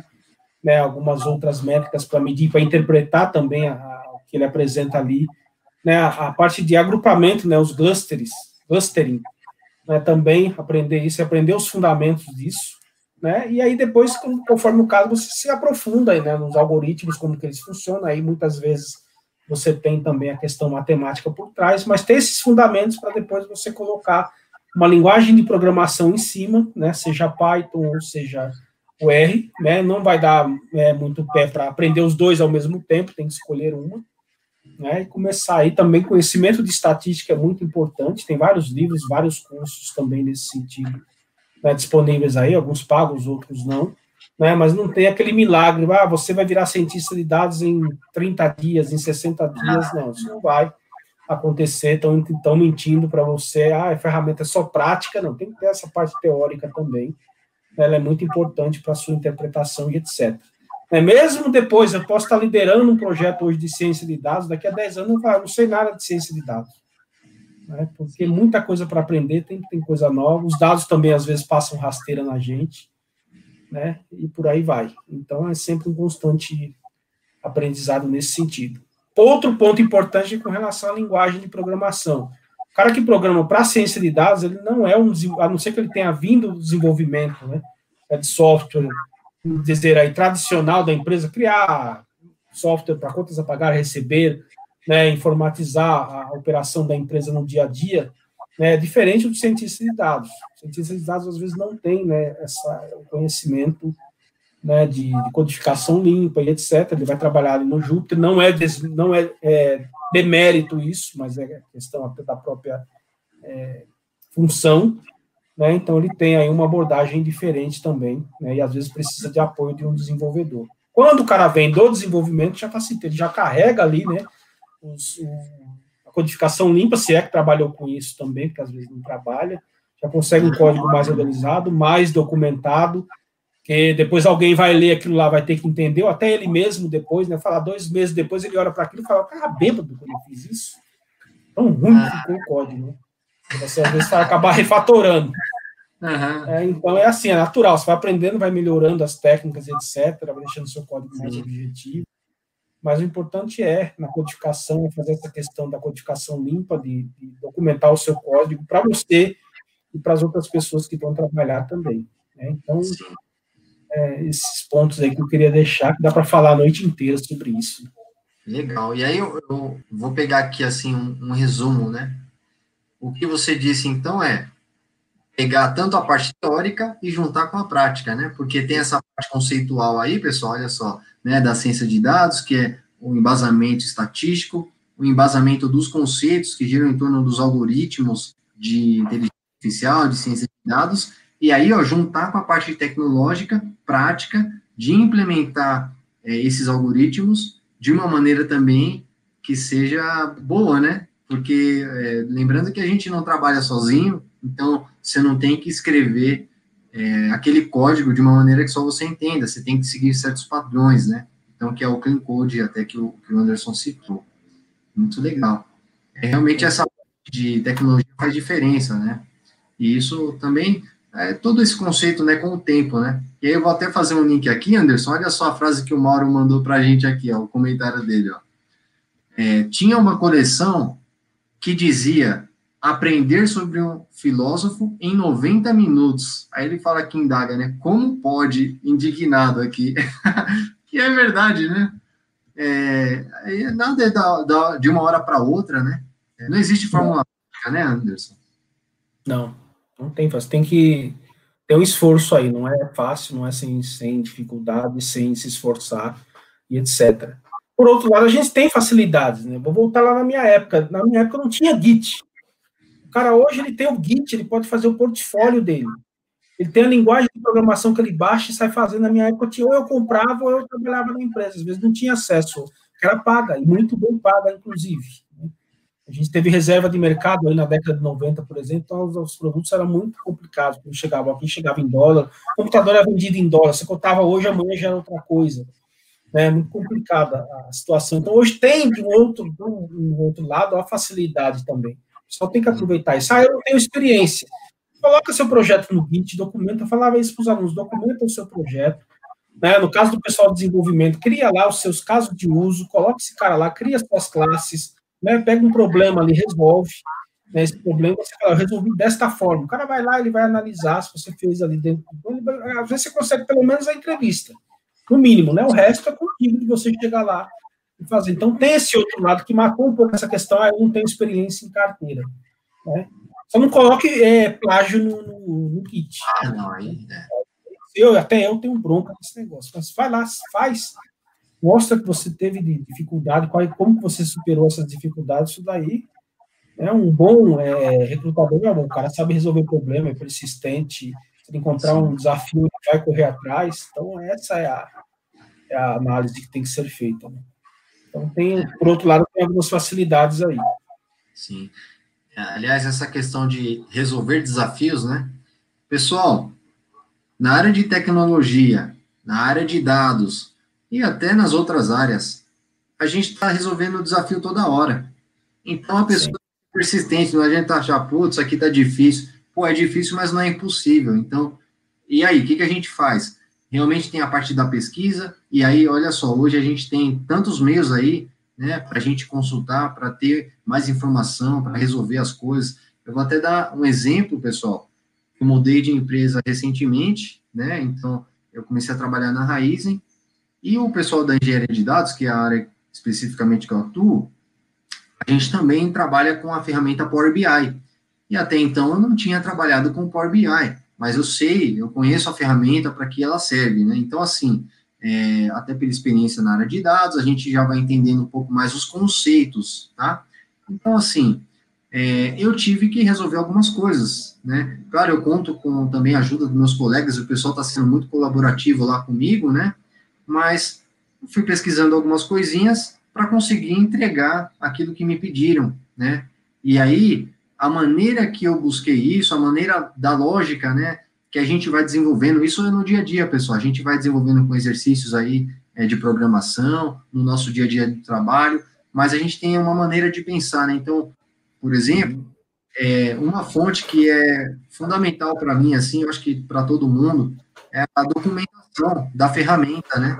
né, algumas outras métricas para medir, para interpretar também a, a, o que ele apresenta ali, né, a, a, parte de agrupamento, né, os clusters, clustering, né, também aprender isso, aprender os fundamentos disso, né, e aí depois, conforme o caso, você se aprofunda aí, né, nos algoritmos, como que eles funcionam, aí muitas vezes você tem também a questão matemática por trás, mas tem esses fundamentos para depois você colocar uma linguagem de programação em cima, né, seja Python ou seja o R, né? Não vai dar é, muito pé para aprender os dois ao mesmo tempo, tem que escolher uma, né? E começar aí também conhecimento de estatística é muito importante. Tem vários livros, vários cursos também nesse sentido né, disponíveis aí, alguns pagos, outros não. Né, mas não tem aquele milagre, ah, você vai virar cientista de dados em 30 dias, em 60 dias, não, isso não vai acontecer, estão mentindo para você, ah, a ferramenta é só prática, não, tem que ter essa parte teórica também, ela é muito importante para a sua interpretação e etc. É, mesmo depois, eu posso estar liderando um projeto hoje de ciência de dados, daqui a 10 anos eu não sei nada de ciência de dados. Né? Porque muita coisa para aprender, tem, tem coisa nova. Os dados também, às vezes, passam rasteira na gente, né? E por aí vai. Então, é sempre um constante aprendizado nesse sentido. Outro ponto importante é com relação à linguagem de programação. O cara que programa para ciência de dados, ele não é um, a não ser que ele tenha vindo do desenvolvimento né, é de software, dizer aí, tradicional da empresa, criar software para contas a pagar, receber, né, informatizar a operação da empresa no dia a dia, né, diferente do cientista de dados. O cientista de dados, às vezes, não tem né, essa, o conhecimento né, de, de, codificação limpa e etc. Ele vai trabalhar ali no Júpiter, não é, des, não é, é demérito isso, mas é questão até da própria é, função, né? Então ele tem aí uma abordagem diferente também, né? E às vezes precisa de apoio de um desenvolvedor. Quando o cara vem do desenvolvimento, já facilita, ele já carrega ali, né? Os, o, a codificação limpa, se é que trabalhou com isso também, porque às vezes não trabalha, já consegue um código mais organizado, mais documentado, que depois alguém vai ler aquilo lá, vai ter que entender, ou até ele mesmo depois, né? Falar dois meses depois, ele olha para aquilo e fala, cara, bêbado quando eu fiz isso. Tão ruim que ficou o código, né? Você às vezes vai acabar refatorando. Uhum. É, então é assim, é natural, você vai aprendendo, vai melhorando as técnicas, etc., vai deixando seu código mais Sim. objetivo. Mas o importante é, na codificação, é fazer essa questão da codificação limpa, de, de documentar o seu código para você e para as outras pessoas que vão trabalhar também. Né? Então, é, esses pontos aí que eu queria deixar, que dá para falar a noite inteira sobre isso. Legal. E aí eu, eu vou pegar aqui assim um, um, resumo, né? O que você disse então é pegar tanto a parte teórica e juntar com a prática, né? Porque tem essa parte conceitual aí, pessoal, olha só, né, da ciência de dados, que é o embasamento estatístico, o embasamento dos conceitos que giram em torno dos algoritmos de inteligência artificial, de ciência de dados, e aí, ó, juntar com a parte tecnológica, prática, de implementar é, esses algoritmos de uma maneira também que seja boa, né? Porque, é, lembrando que a gente não trabalha sozinho, então você não tem que escrever é, aquele código de uma maneira que só você entenda, você tem que seguir certos padrões, né? Então, que é o Clean Code, até que o, que o Anderson citou. Muito legal. É, realmente, essa de tecnologia faz diferença, né? E isso também é, todo esse conceito, né, com o tempo, né? E aí eu vou até fazer um link aqui, Anderson, olha só a frase que o Mauro mandou para a gente aqui, ó, o comentário dele, ó. É, tinha uma coleção que dizia aprender sobre um filósofo em 90 minutos. Aí ele fala que indaga, né? Como pode, indignado aqui, [LAUGHS] que é verdade, né? É, nada é da, da, de uma hora para outra, né? Não existe fórmula mágica, né, Anderson? Não. Não tem, você tem que ter um esforço aí, não é fácil, não é sem, sem dificuldade, sem se esforçar e etc. Por outro lado, a gente tem facilidades, né? Vou voltar lá na minha época. Na minha época não tinha Git. O cara hoje ele tem o Git, ele pode fazer o portfólio dele. Ele tem a linguagem de programação que ele baixa e sai fazendo. Na minha época, ou eu comprava ou eu trabalhava na empresa. Às vezes não tinha acesso, era paga, e muito bem paga, inclusive. Né? A gente teve reserva de mercado aí na década de 90, por exemplo, então os, os produtos eram muito complicados. Quando chegava aqui, chegava em dólar, o computador era vendido em dólar, você contava hoje, amanhã já era outra coisa. É muito complicada a situação. Então, hoje tem, um outro, de um outro lado, a facilidade também. Só tem que aproveitar isso. Ah, eu não tenho experiência. Coloca seu projeto no Git, documenta, falava isso para os alunos, documenta o seu projeto. Né? No caso do pessoal de desenvolvimento, cria lá os seus casos de uso, coloca esse cara lá, cria as suas classes, né? pega um problema ali, resolve né, esse problema, você fala, eu resolvi desta forma. O cara vai lá, ele vai analisar se você fez ali dentro. Às vezes você consegue pelo menos a entrevista, no mínimo, né? O resto é contigo de você chegar lá fazer. Então tem esse outro lado que marcou um pouco essa questão, ah, eu não tenho experiência em carteira. Né? Só não coloque é, plágio no, no, no kit. Ah, não, aí. É. Eu, até eu tenho bronca nesse negócio. Mas vai lá, faz. Mostra que você teve dificuldade, qual, como você superou essas dificuldades, isso daí é um bom é, recrutador, é bom. O cara sabe resolver problema, é persistente, se encontrar um desafio, vai correr atrás. Então, essa é a, é a análise que tem que ser feita. Né? Então, tem, por outro lado, tem algumas facilidades aí. Sim. Aliás, essa questão de resolver desafios, né? Pessoal, na área de tecnologia, na área de dados e até nas outras áreas, a gente está resolvendo o desafio toda hora. Então, a pessoa é persistente, não adianta achar, putz, isso aqui está difícil. Pô, é difícil, mas não é impossível. Então, e aí, o que, que a gente faz? Realmente tem a parte da pesquisa, e aí, olha só, hoje a gente tem tantos meios aí né, para a gente consultar, para ter mais informação, para resolver as coisas. Eu vou até dar um exemplo, pessoal. Eu mudei de empresa recentemente, né, então eu comecei a trabalhar na Raizen, e o pessoal da engenharia de dados, que é a área especificamente que eu atuo, a gente também trabalha com a ferramenta Power BI. E até então eu não tinha trabalhado com Power BI, mas eu sei, eu conheço a ferramenta para que ela serve, né? Então, assim, é, até pela experiência na área de dados, a gente já vai entendendo um pouco mais os conceitos, tá? Então, assim, é, eu tive que resolver algumas coisas, né? Claro, eu conto com também a ajuda dos meus colegas, o pessoal está sendo muito colaborativo lá comigo, né? Mas fui pesquisando algumas coisinhas para conseguir entregar aquilo que me pediram, né? E aí, a maneira que eu busquei isso, a maneira da lógica, né? que a gente vai desenvolvendo, isso é no dia a dia, pessoal, a gente vai desenvolvendo com exercícios aí é, de programação, no nosso dia a dia de trabalho, mas a gente tem uma maneira de pensar, né? Então, por exemplo, é, uma fonte que é fundamental para mim, assim, eu acho que para todo mundo, é a documentação da ferramenta, né?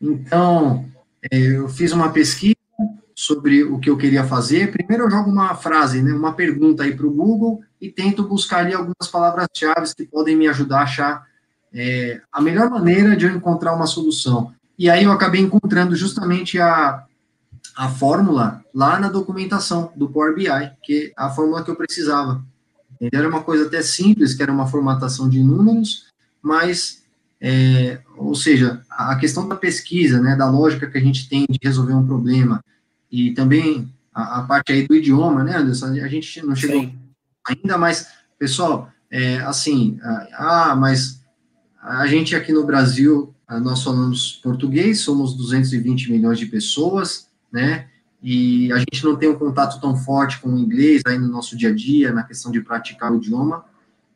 Então, é, eu fiz uma pesquisa sobre o que eu queria fazer. Primeiro eu jogo uma frase, né, uma pergunta aí para o Google e tento buscar ali algumas palavras-chave que podem me ajudar a achar é, a melhor maneira de eu encontrar uma solução. E aí eu acabei encontrando justamente a, a fórmula lá na documentação do Power BI, que é a fórmula que eu precisava. Era uma coisa até simples, que era uma formatação de números, mas, é, ou seja, a questão da pesquisa, né, da lógica que a gente tem de resolver um problema, e também a, a, parte aí do idioma, né, Anderson? A gente não chegou Sim. ainda, mais pessoal, é, assim, ah, mas a gente aqui no Brasil, nós falamos português, somos 220 milhões de pessoas, né, e a gente não tem um contato tão forte com o inglês aí no nosso dia a dia, na questão de praticar o idioma,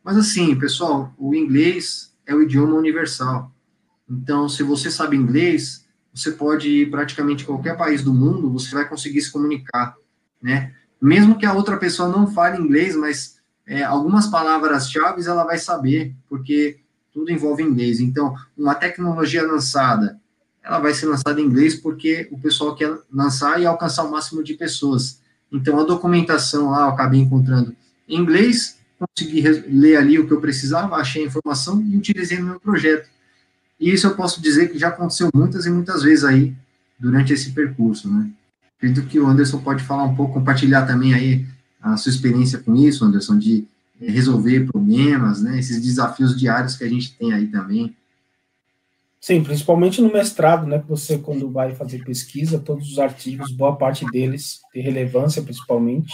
mas assim, pessoal, o inglês é o idioma universal. Então, se você sabe inglês, você pode ir praticamente qualquer país do mundo, você vai conseguir se comunicar, né? Mesmo que a outra pessoa não fale inglês, mas é, algumas palavras-chave ela vai saber, porque tudo envolve inglês. Então, uma tecnologia lançada, ela vai ser lançada em inglês porque o pessoal quer lançar e alcançar o máximo de pessoas. Então, a documentação lá eu acabei encontrando em inglês, consegui ler ali o que eu precisava, achei a informação e utilizei no meu projeto. E isso eu posso dizer que já aconteceu muitas e muitas vezes aí durante esse percurso, né? Acredito que o Anderson pode falar um pouco, compartilhar também aí a sua experiência com isso, Anderson, de eh, resolver problemas, né? Esses desafios diários que a gente tem aí também. Sim, principalmente no mestrado, né? Você, quando vai fazer pesquisa, todos os artigos, boa parte deles, de relevância principalmente,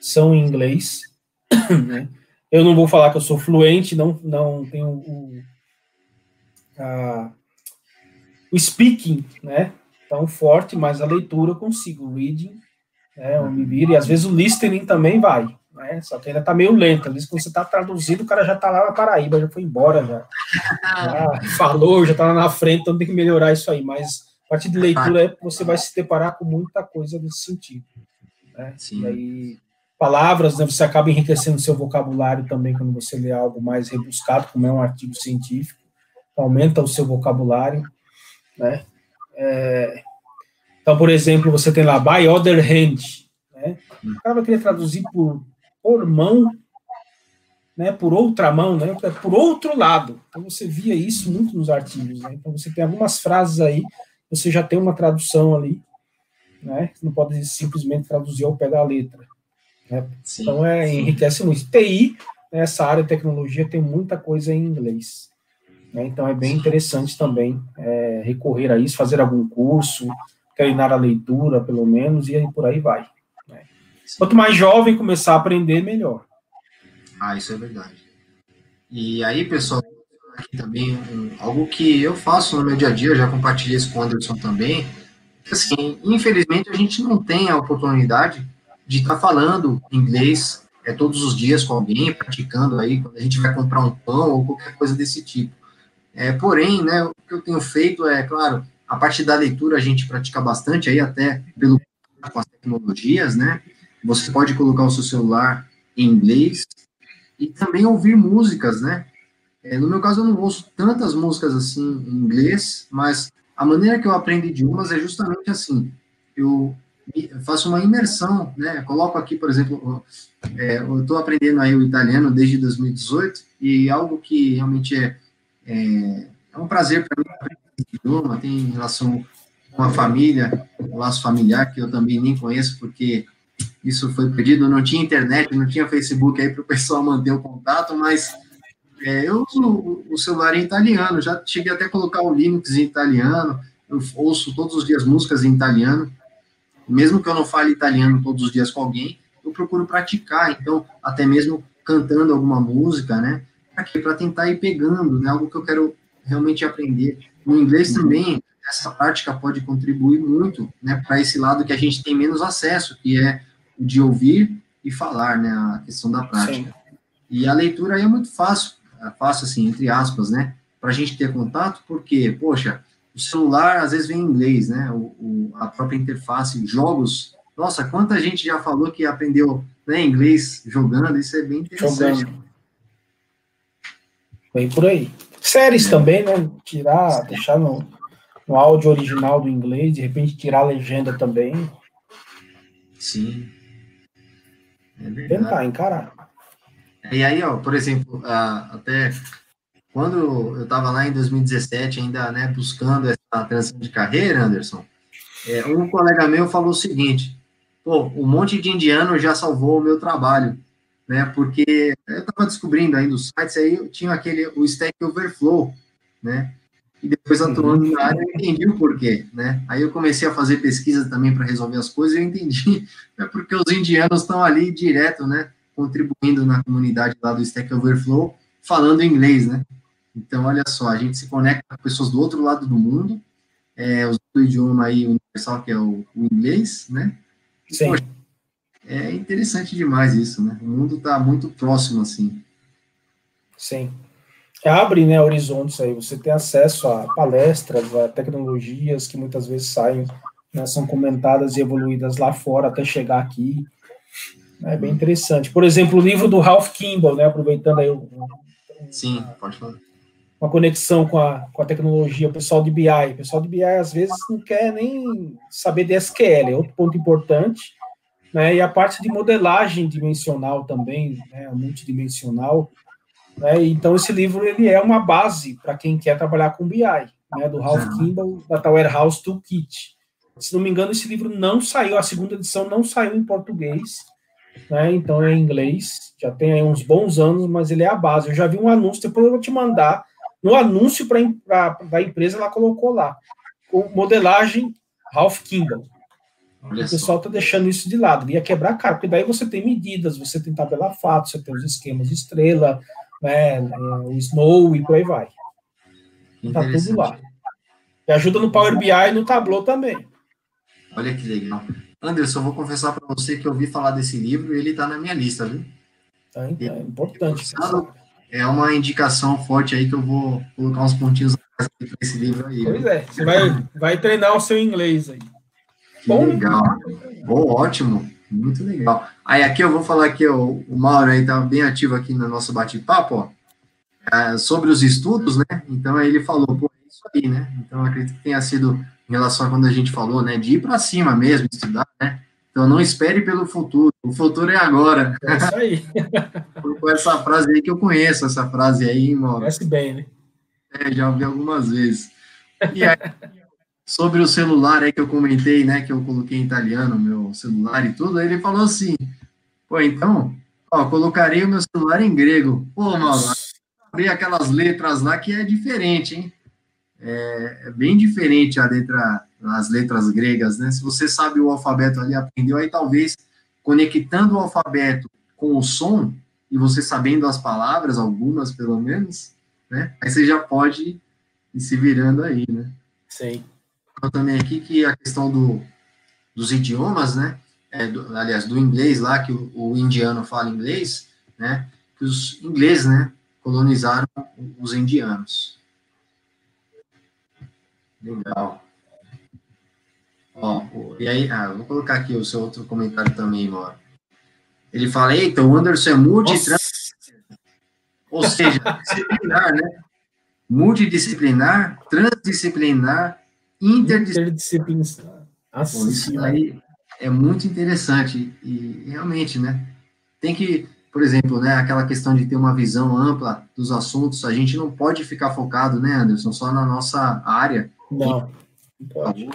são em inglês. [COUGHS] Né? Eu não vou falar que eu sou fluente, não, não tenho o, a, o speaking, né? Tão forte, mas a leitura eu consigo. O reading né, o me e às vezes o listening também vai, né, só que ainda está meio lento, às vezes quando você está traduzindo, o cara já está lá na Paraíba, já foi embora, já, já [LAUGHS] falou, já está lá na frente, então tem que melhorar isso aí, mas a partir de leitura é, você vai se deparar com muita coisa nesse sentido. Né? E aí, palavras, né, você acaba enriquecendo seu vocabulário também quando você lê algo mais rebuscado, como é um artigo científico, aumenta o seu vocabulário, né? É, então, por exemplo, você tem lá by other hand, né? O cara vai querer traduzir por, por mão, né? Por outra mão, né? Por outro lado. Então você via isso muito nos artigos, né? Então você tem algumas frases aí, você já tem uma tradução ali, né? Você não pode simplesmente traduzir ao pé da letra. Né? Sim, então é enriquece muito. TI, né, essa área de tecnologia tem muita coisa em inglês. Né? Então é bem interessante também é, recorrer a isso, fazer algum curso, treinar a leitura, pelo menos, e aí por aí vai. Né? Quanto mais jovem começar a aprender, melhor. Ah, isso é verdade. E aí, pessoal, aqui também um, algo que eu faço no meu dia a dia, já compartilhei isso com o Anderson também, assim, infelizmente a gente não tem a oportunidade de estar tá falando inglês é, todos os dias com alguém, praticando aí, quando a gente vai comprar um pão ou qualquer coisa desse tipo. É, porém, né, o que eu tenho feito é, claro, a parte da leitura a gente pratica bastante aí, até pelo com as tecnologias, né? Você pode colocar o seu celular em inglês e também ouvir músicas, né? É, no meu caso, eu não ouço tantas músicas assim em inglês, mas a maneira que eu aprendo idiomas é justamente assim. Eu faço uma imersão, né? Coloco aqui, por exemplo, é, eu estou aprendendo aí o italiano desde 2018 e algo que realmente é é, é um prazer para mim aprender esse idioma, tem relação com a família, o laço familiar, que eu também nem conheço, porque isso foi pedido, não tinha internet, não tinha Facebook aí para o pessoal [LAUGHS] manter o contato, mas é, eu uso o celular em italiano, já cheguei até a colocar o Linux em italiano, eu ouço todos os dias músicas em italiano, mesmo que eu não fale italiano todos os dias com alguém, eu procuro praticar, então, até mesmo cantando alguma música, né, para tentar ir pegando, né? Algo que eu quero realmente aprender. No inglês uhum. também, essa prática pode contribuir muito, né? Para esse lado que a gente tem menos acesso, que é o de ouvir e falar, né? A questão da prática. Sim. E a leitura aí é muito fácil, é fácil assim, entre aspas, né? Para a gente ter contato, porque, poxa, o celular às vezes vem em inglês, né? O, o, a própria interface, jogos. Nossa, quanta gente já falou que aprendeu né, inglês jogando, isso é bem interessante. Jogando. Vem por aí. Séries é. também, né? Tirar, deixar no, no áudio original do inglês, de repente tirar a legenda também. Sim. É Tentar encarar. E aí, ó, por exemplo, até quando eu estava lá em 2017, ainda né, buscando essa transição de carreira, Anderson, é, um colega meu falou o seguinte: pô, um monte de indiano já salvou o meu trabalho né? Porque eu estava descobrindo aí nos sites aí tinha aquele o Stack Overflow, né? E depois uhum. atuando na área eu entendi o porquê, né? Aí eu comecei a fazer pesquisa também para resolver as coisas e eu entendi, [LAUGHS] é porque os indianos estão ali direto, né? Contribuindo na comunidade lá do Stack Overflow, falando inglês, né? Então, olha só, a gente se conecta com pessoas do outro lado do mundo, é, usando o idioma aí universal, que é o, o inglês, né? Sim. Poxa, é interessante demais isso, né? O mundo está muito próximo, assim. Sim. Abre, né, horizontes aí. Você tem acesso a palestras, a tecnologias que muitas vezes saem, né, são comentadas e evoluídas lá fora até chegar aqui. É bem interessante. Por exemplo, o livro do Ralph Kimball, né, aproveitando aí o, Sim, pode falar. Uma conexão com a, com a tecnologia, o pessoal de BI. O pessoal de BI, às vezes, não quer nem saber de SQL, é outro ponto importante né, e a parte de modelagem dimensional também, né, multidimensional. Né, então, esse livro ele é uma base para quem quer trabalhar com BI, né, do Ralph. Kimball, da Warehouse Toolkit. Se não me engano, esse livro não saiu, a segunda edição não saiu em português, né, então é em inglês, já tem aí uns bons anos, mas ele é a base. Eu já vi um anúncio, depois eu vou te mandar. No anúncio pra, pra da empresa, ela colocou lá, o modelagem Ralph Kimball. Olha o pessoal está deixando isso de lado. Ia quebrar cara, porque daí você tem medidas, você tem tabela fato, você tem os esquemas de estrela, né, o Snow e por aí vai. Está tudo lá. E ajuda no Power BI e no Tableau também. Olha que legal. Anderson, vou confessar para você que eu ouvi falar desse livro e ele está na minha lista, viu? Tá, então, é importante. É uma indicação forte aí que eu vou colocar uns pontinhos para esse livro aí. Pois é, você vai, vai treinar o seu inglês aí. Bom, legal. Bom, ótimo. Muito legal. Aí aqui eu vou falar que o, o Mauro aí tá bem ativo aqui no nosso bate-papo, ó, é, sobre os estudos, né? Então aí ele falou, pô, é isso aí, né? Então acredito que tenha sido em relação a quando a gente falou, né, de ir para cima mesmo, estudar, né? Então não espere pelo futuro, o futuro é agora. É isso aí. [LAUGHS] Com essa frase aí que eu conheço, essa frase aí, Mauro. Conhece bem, né? É, já ouvi algumas vezes. E aí, sobre o celular aí que eu comentei, né, que eu coloquei em italiano, meu celular e tudo, aí ele falou assim, pô, então, ó, colocarei o meu celular em grego. Pô, mano, abrir aquelas letras lá que é diferente, hein? É, é, bem diferente a letra, as letras gregas, né? Se você sabe o alfabeto ali, aprendeu, aí talvez conectando o alfabeto com o som, e você sabendo as palavras, algumas pelo menos, né? Aí você já pode ir se virando aí, né? Sim também aqui que a questão do, dos idiomas, né? É, do, aliás, do inglês lá, que o, o, indiano fala inglês, né? Que os ingleses, né? Colonizaram os indianos. Legal. Ó, e aí, ah, vou colocar aqui o seu outro comentário também, Mauro. Ele fala, eita, o Anderson é multi ou seja, [LAUGHS] disciplinar, né? Multidisciplinar, transdisciplinar, interdisciplinar. Isso aí é muito interessante e realmente, né? Tem que, por exemplo, né, aquela questão de ter uma visão ampla dos assuntos, a gente não pode ficar focado, né, Anderson, só na nossa área. Não, não pode.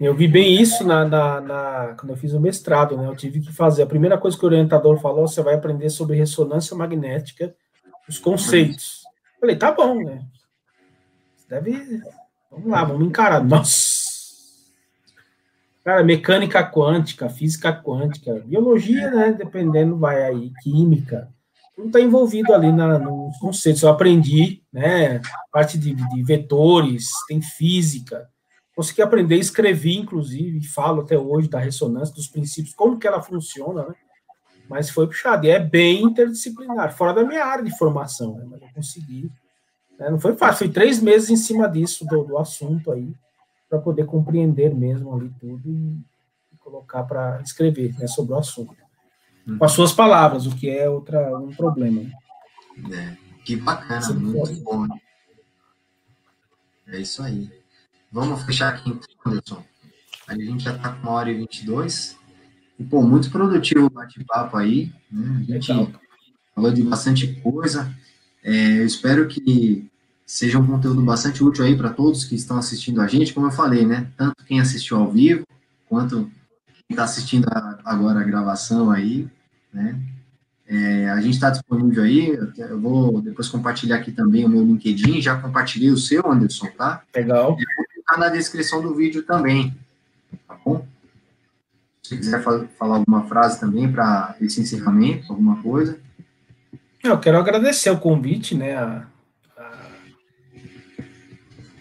Eu vi bem isso na, na, na, quando eu fiz o mestrado, né? Eu tive que fazer. A primeira coisa que o orientador falou, você vai aprender sobre ressonância magnética, os conceitos. Eu falei, tá bom, né? Deve. Vamos lá, vamos encarar. Nossa! Cara, mecânica quântica, física quântica, biologia, né? Dependendo, vai aí, química. Tudo está envolvido ali na, nos conceitos. Eu aprendi, né? Parte de, de vetores, tem física. Consegui aprender, escrevi, inclusive, falo até hoje da ressonância, dos princípios, como que ela funciona, né? Mas foi puxado. E é bem interdisciplinar, fora da minha área de formação, né? Mas eu consegui né? Não foi fácil, foi três meses em cima disso, do, do assunto aí, para poder compreender mesmo ali tudo e, e colocar para escrever né, sobre o assunto. Com as suas palavras, o que é outra, um problema. É, que bacana, Você muito pode. bom. É isso aí. Vamos fechar aqui então, Anderson. A gente já está com uma hora e vinte e dois. E, pô, muito produtivo o bate-papo aí. Né? A gente Legal. falou de bastante coisa. É, eu espero que seja um conteúdo bastante útil aí para todos que estão assistindo a gente, como eu falei, né? Tanto quem assistiu ao vivo, quanto quem está assistindo a, agora a gravação aí, né? É, a gente está disponível aí, eu vou depois compartilhar aqui também o meu LinkedIn, já compartilhei o seu, Anderson, tá? Legal. E vou colocar na descrição do vídeo também, tá bom? Se quiser falar alguma frase também para esse encerramento, alguma coisa. Eu quero agradecer o convite, né? A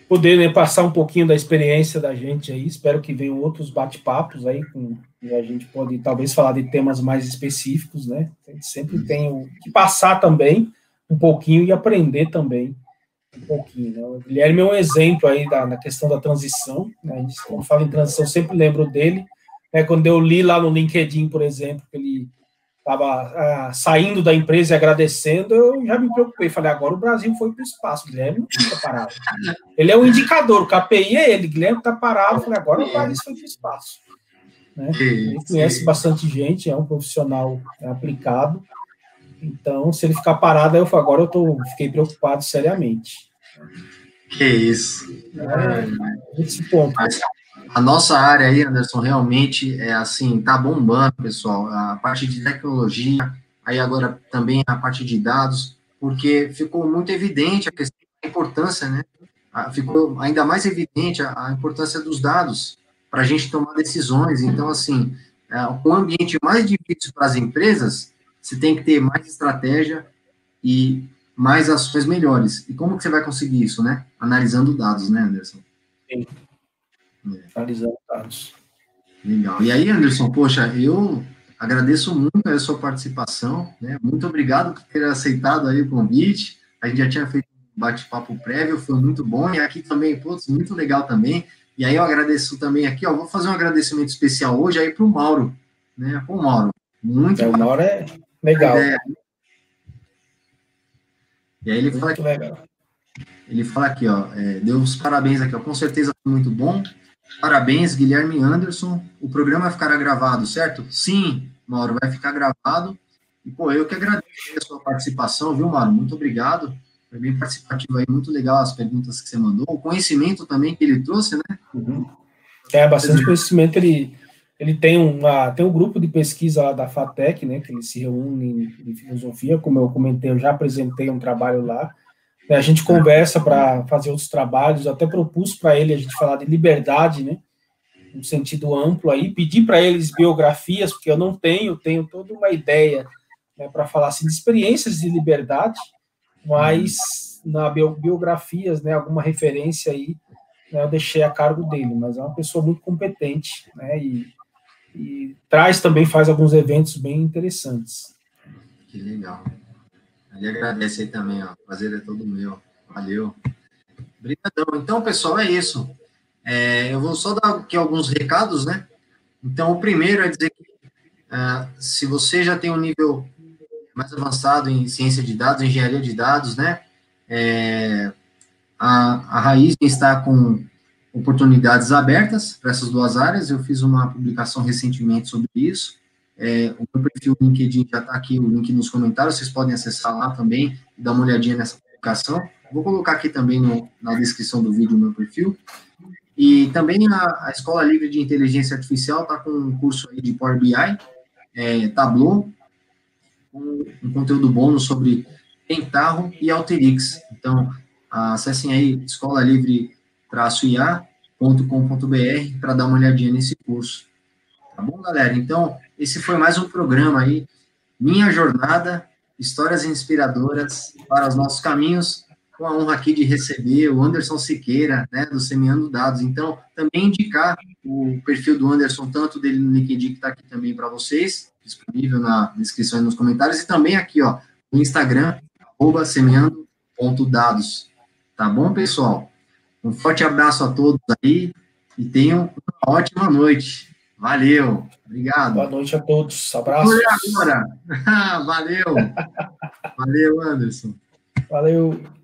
poder né, passar um pouquinho da experiência da gente aí. Espero que venham outros bate-papos aí com e a gente pode talvez falar de temas mais específicos, né? Sempre tem o, que passar também um pouquinho e aprender também um pouquinho. Né? O Guilherme é um exemplo aí da, na questão da transição. Né? A gente, quando fala em transição, sempre lembro dele. Né? Quando eu li lá no LinkedIn, por exemplo, que ele estava ah, saindo da empresa e agradecendo, eu já me preocupei. Falei, agora o Brasil foi para o espaço, Guilherme não fica parado. Ele é um indicador, o KPI é ele, Guilherme está parado. Falei, agora o país foi para o espaço. Né? Ele conhece bastante gente, é um profissional aplicado. Então, se ele ficar parado, eu agora eu tô, fiquei preocupado seriamente. Que isso. É, esse ponto. Mas, a nossa área aí, Anderson, realmente é assim, tá bombando, pessoal. A parte de tecnologia, aí agora também a parte de dados, porque ficou muito evidente a questão da importância, né? Ficou ainda mais evidente a, importância dos dados para a gente tomar decisões. Então, assim, é, um ambiente mais difícil para as empresas, você tem que ter mais estratégia e mais ações melhores. E como que você vai conseguir isso, né? Analisando dados, né, Anderson? Sim. É. Dados. Legal. E aí, Anderson, poxa, eu agradeço muito a sua participação, né? Muito obrigado por ter aceitado aí o convite. A gente já tinha feito um bate-papo prévio, foi muito bom. E aqui também, putz, muito legal também. E aí eu agradeço também aqui, ó, vou fazer um agradecimento especial hoje aí para o Mauro, né? O Mauro, muito. É, o Mauro é legal. Ideia. E aí ele muito fala aqui, legal. ele fala aqui, ó, é, deu os parabéns aqui, ó, com certeza foi muito bom. Parabéns, Guilherme Anderson. O programa vai ficar gravado, certo? Sim, Mauro, vai ficar gravado. E, pô, eu que agradeço a sua participação, viu, Mauro? Muito obrigado. Foi bem participativo aí, muito legal as perguntas que você mandou. O conhecimento também que ele trouxe, né? Uhum. É, bastante conhecimento. Ele, ele tem, uma, tem um grupo de pesquisa lá da FATEC, né? Que ele se reúne em, em filosofia. Como eu comentei, eu já apresentei um trabalho lá. A gente conversa para fazer outros trabalhos, até propus para ele a gente falar de liberdade, né? Um sentido amplo aí, pedir para eles biografias, porque eu não tenho, tenho toda uma ideia né, para falar assim, de experiências de liberdade, mas na biografias, né, alguma referência aí, né, eu deixei a cargo dele, mas é uma pessoa muito competente, né, e, e traz também, faz alguns eventos bem interessantes. Que legal. Ele agradece aí também, ó. O prazer é todo meu. Valeu. Obrigadão. Então, pessoal, é isso. É, eu vou só dar aqui alguns recados, né? Então, o primeiro é dizer que uh, se você já tem um nível mais avançado em ciência de dados, engenharia de dados, né? É, a, a Raiz está com oportunidades abertas para essas duas áreas. Eu fiz uma publicação recentemente sobre isso. É, o meu perfil LinkedIn já está aqui, o link nos comentários, vocês podem acessar lá também e dar uma olhadinha nessa publicação. Vou colocar aqui também no, na descrição do vídeo o meu perfil. E também a, a Escola Livre de Inteligência Artificial está com um curso aí de Power BI, é, Tableau, com um conteúdo bônus sobre Pentaho e Alterix. Então, acessem aí escolalivre-ia.com.br para dar uma olhadinha nesse curso. Tá bom, galera? Então, esse foi mais um programa aí, Minha Jornada, histórias inspiradoras para os nossos caminhos, com a honra aqui de receber o Anderson Siqueira, né, do Semeando Dados. Então, também indicar o perfil do Anderson, tanto dele no LinkedIn, que está aqui também para vocês, disponível na descrição e nos comentários, e também aqui, ó, no Instagram, arroba semeando.dados. Tá bom, pessoal? Um forte abraço a todos aí e tenham uma ótima noite. Valeu, obrigado. Boa noite a todos, abraço. agora. [LAUGHS] Valeu. Valeu, Anderson. Valeu.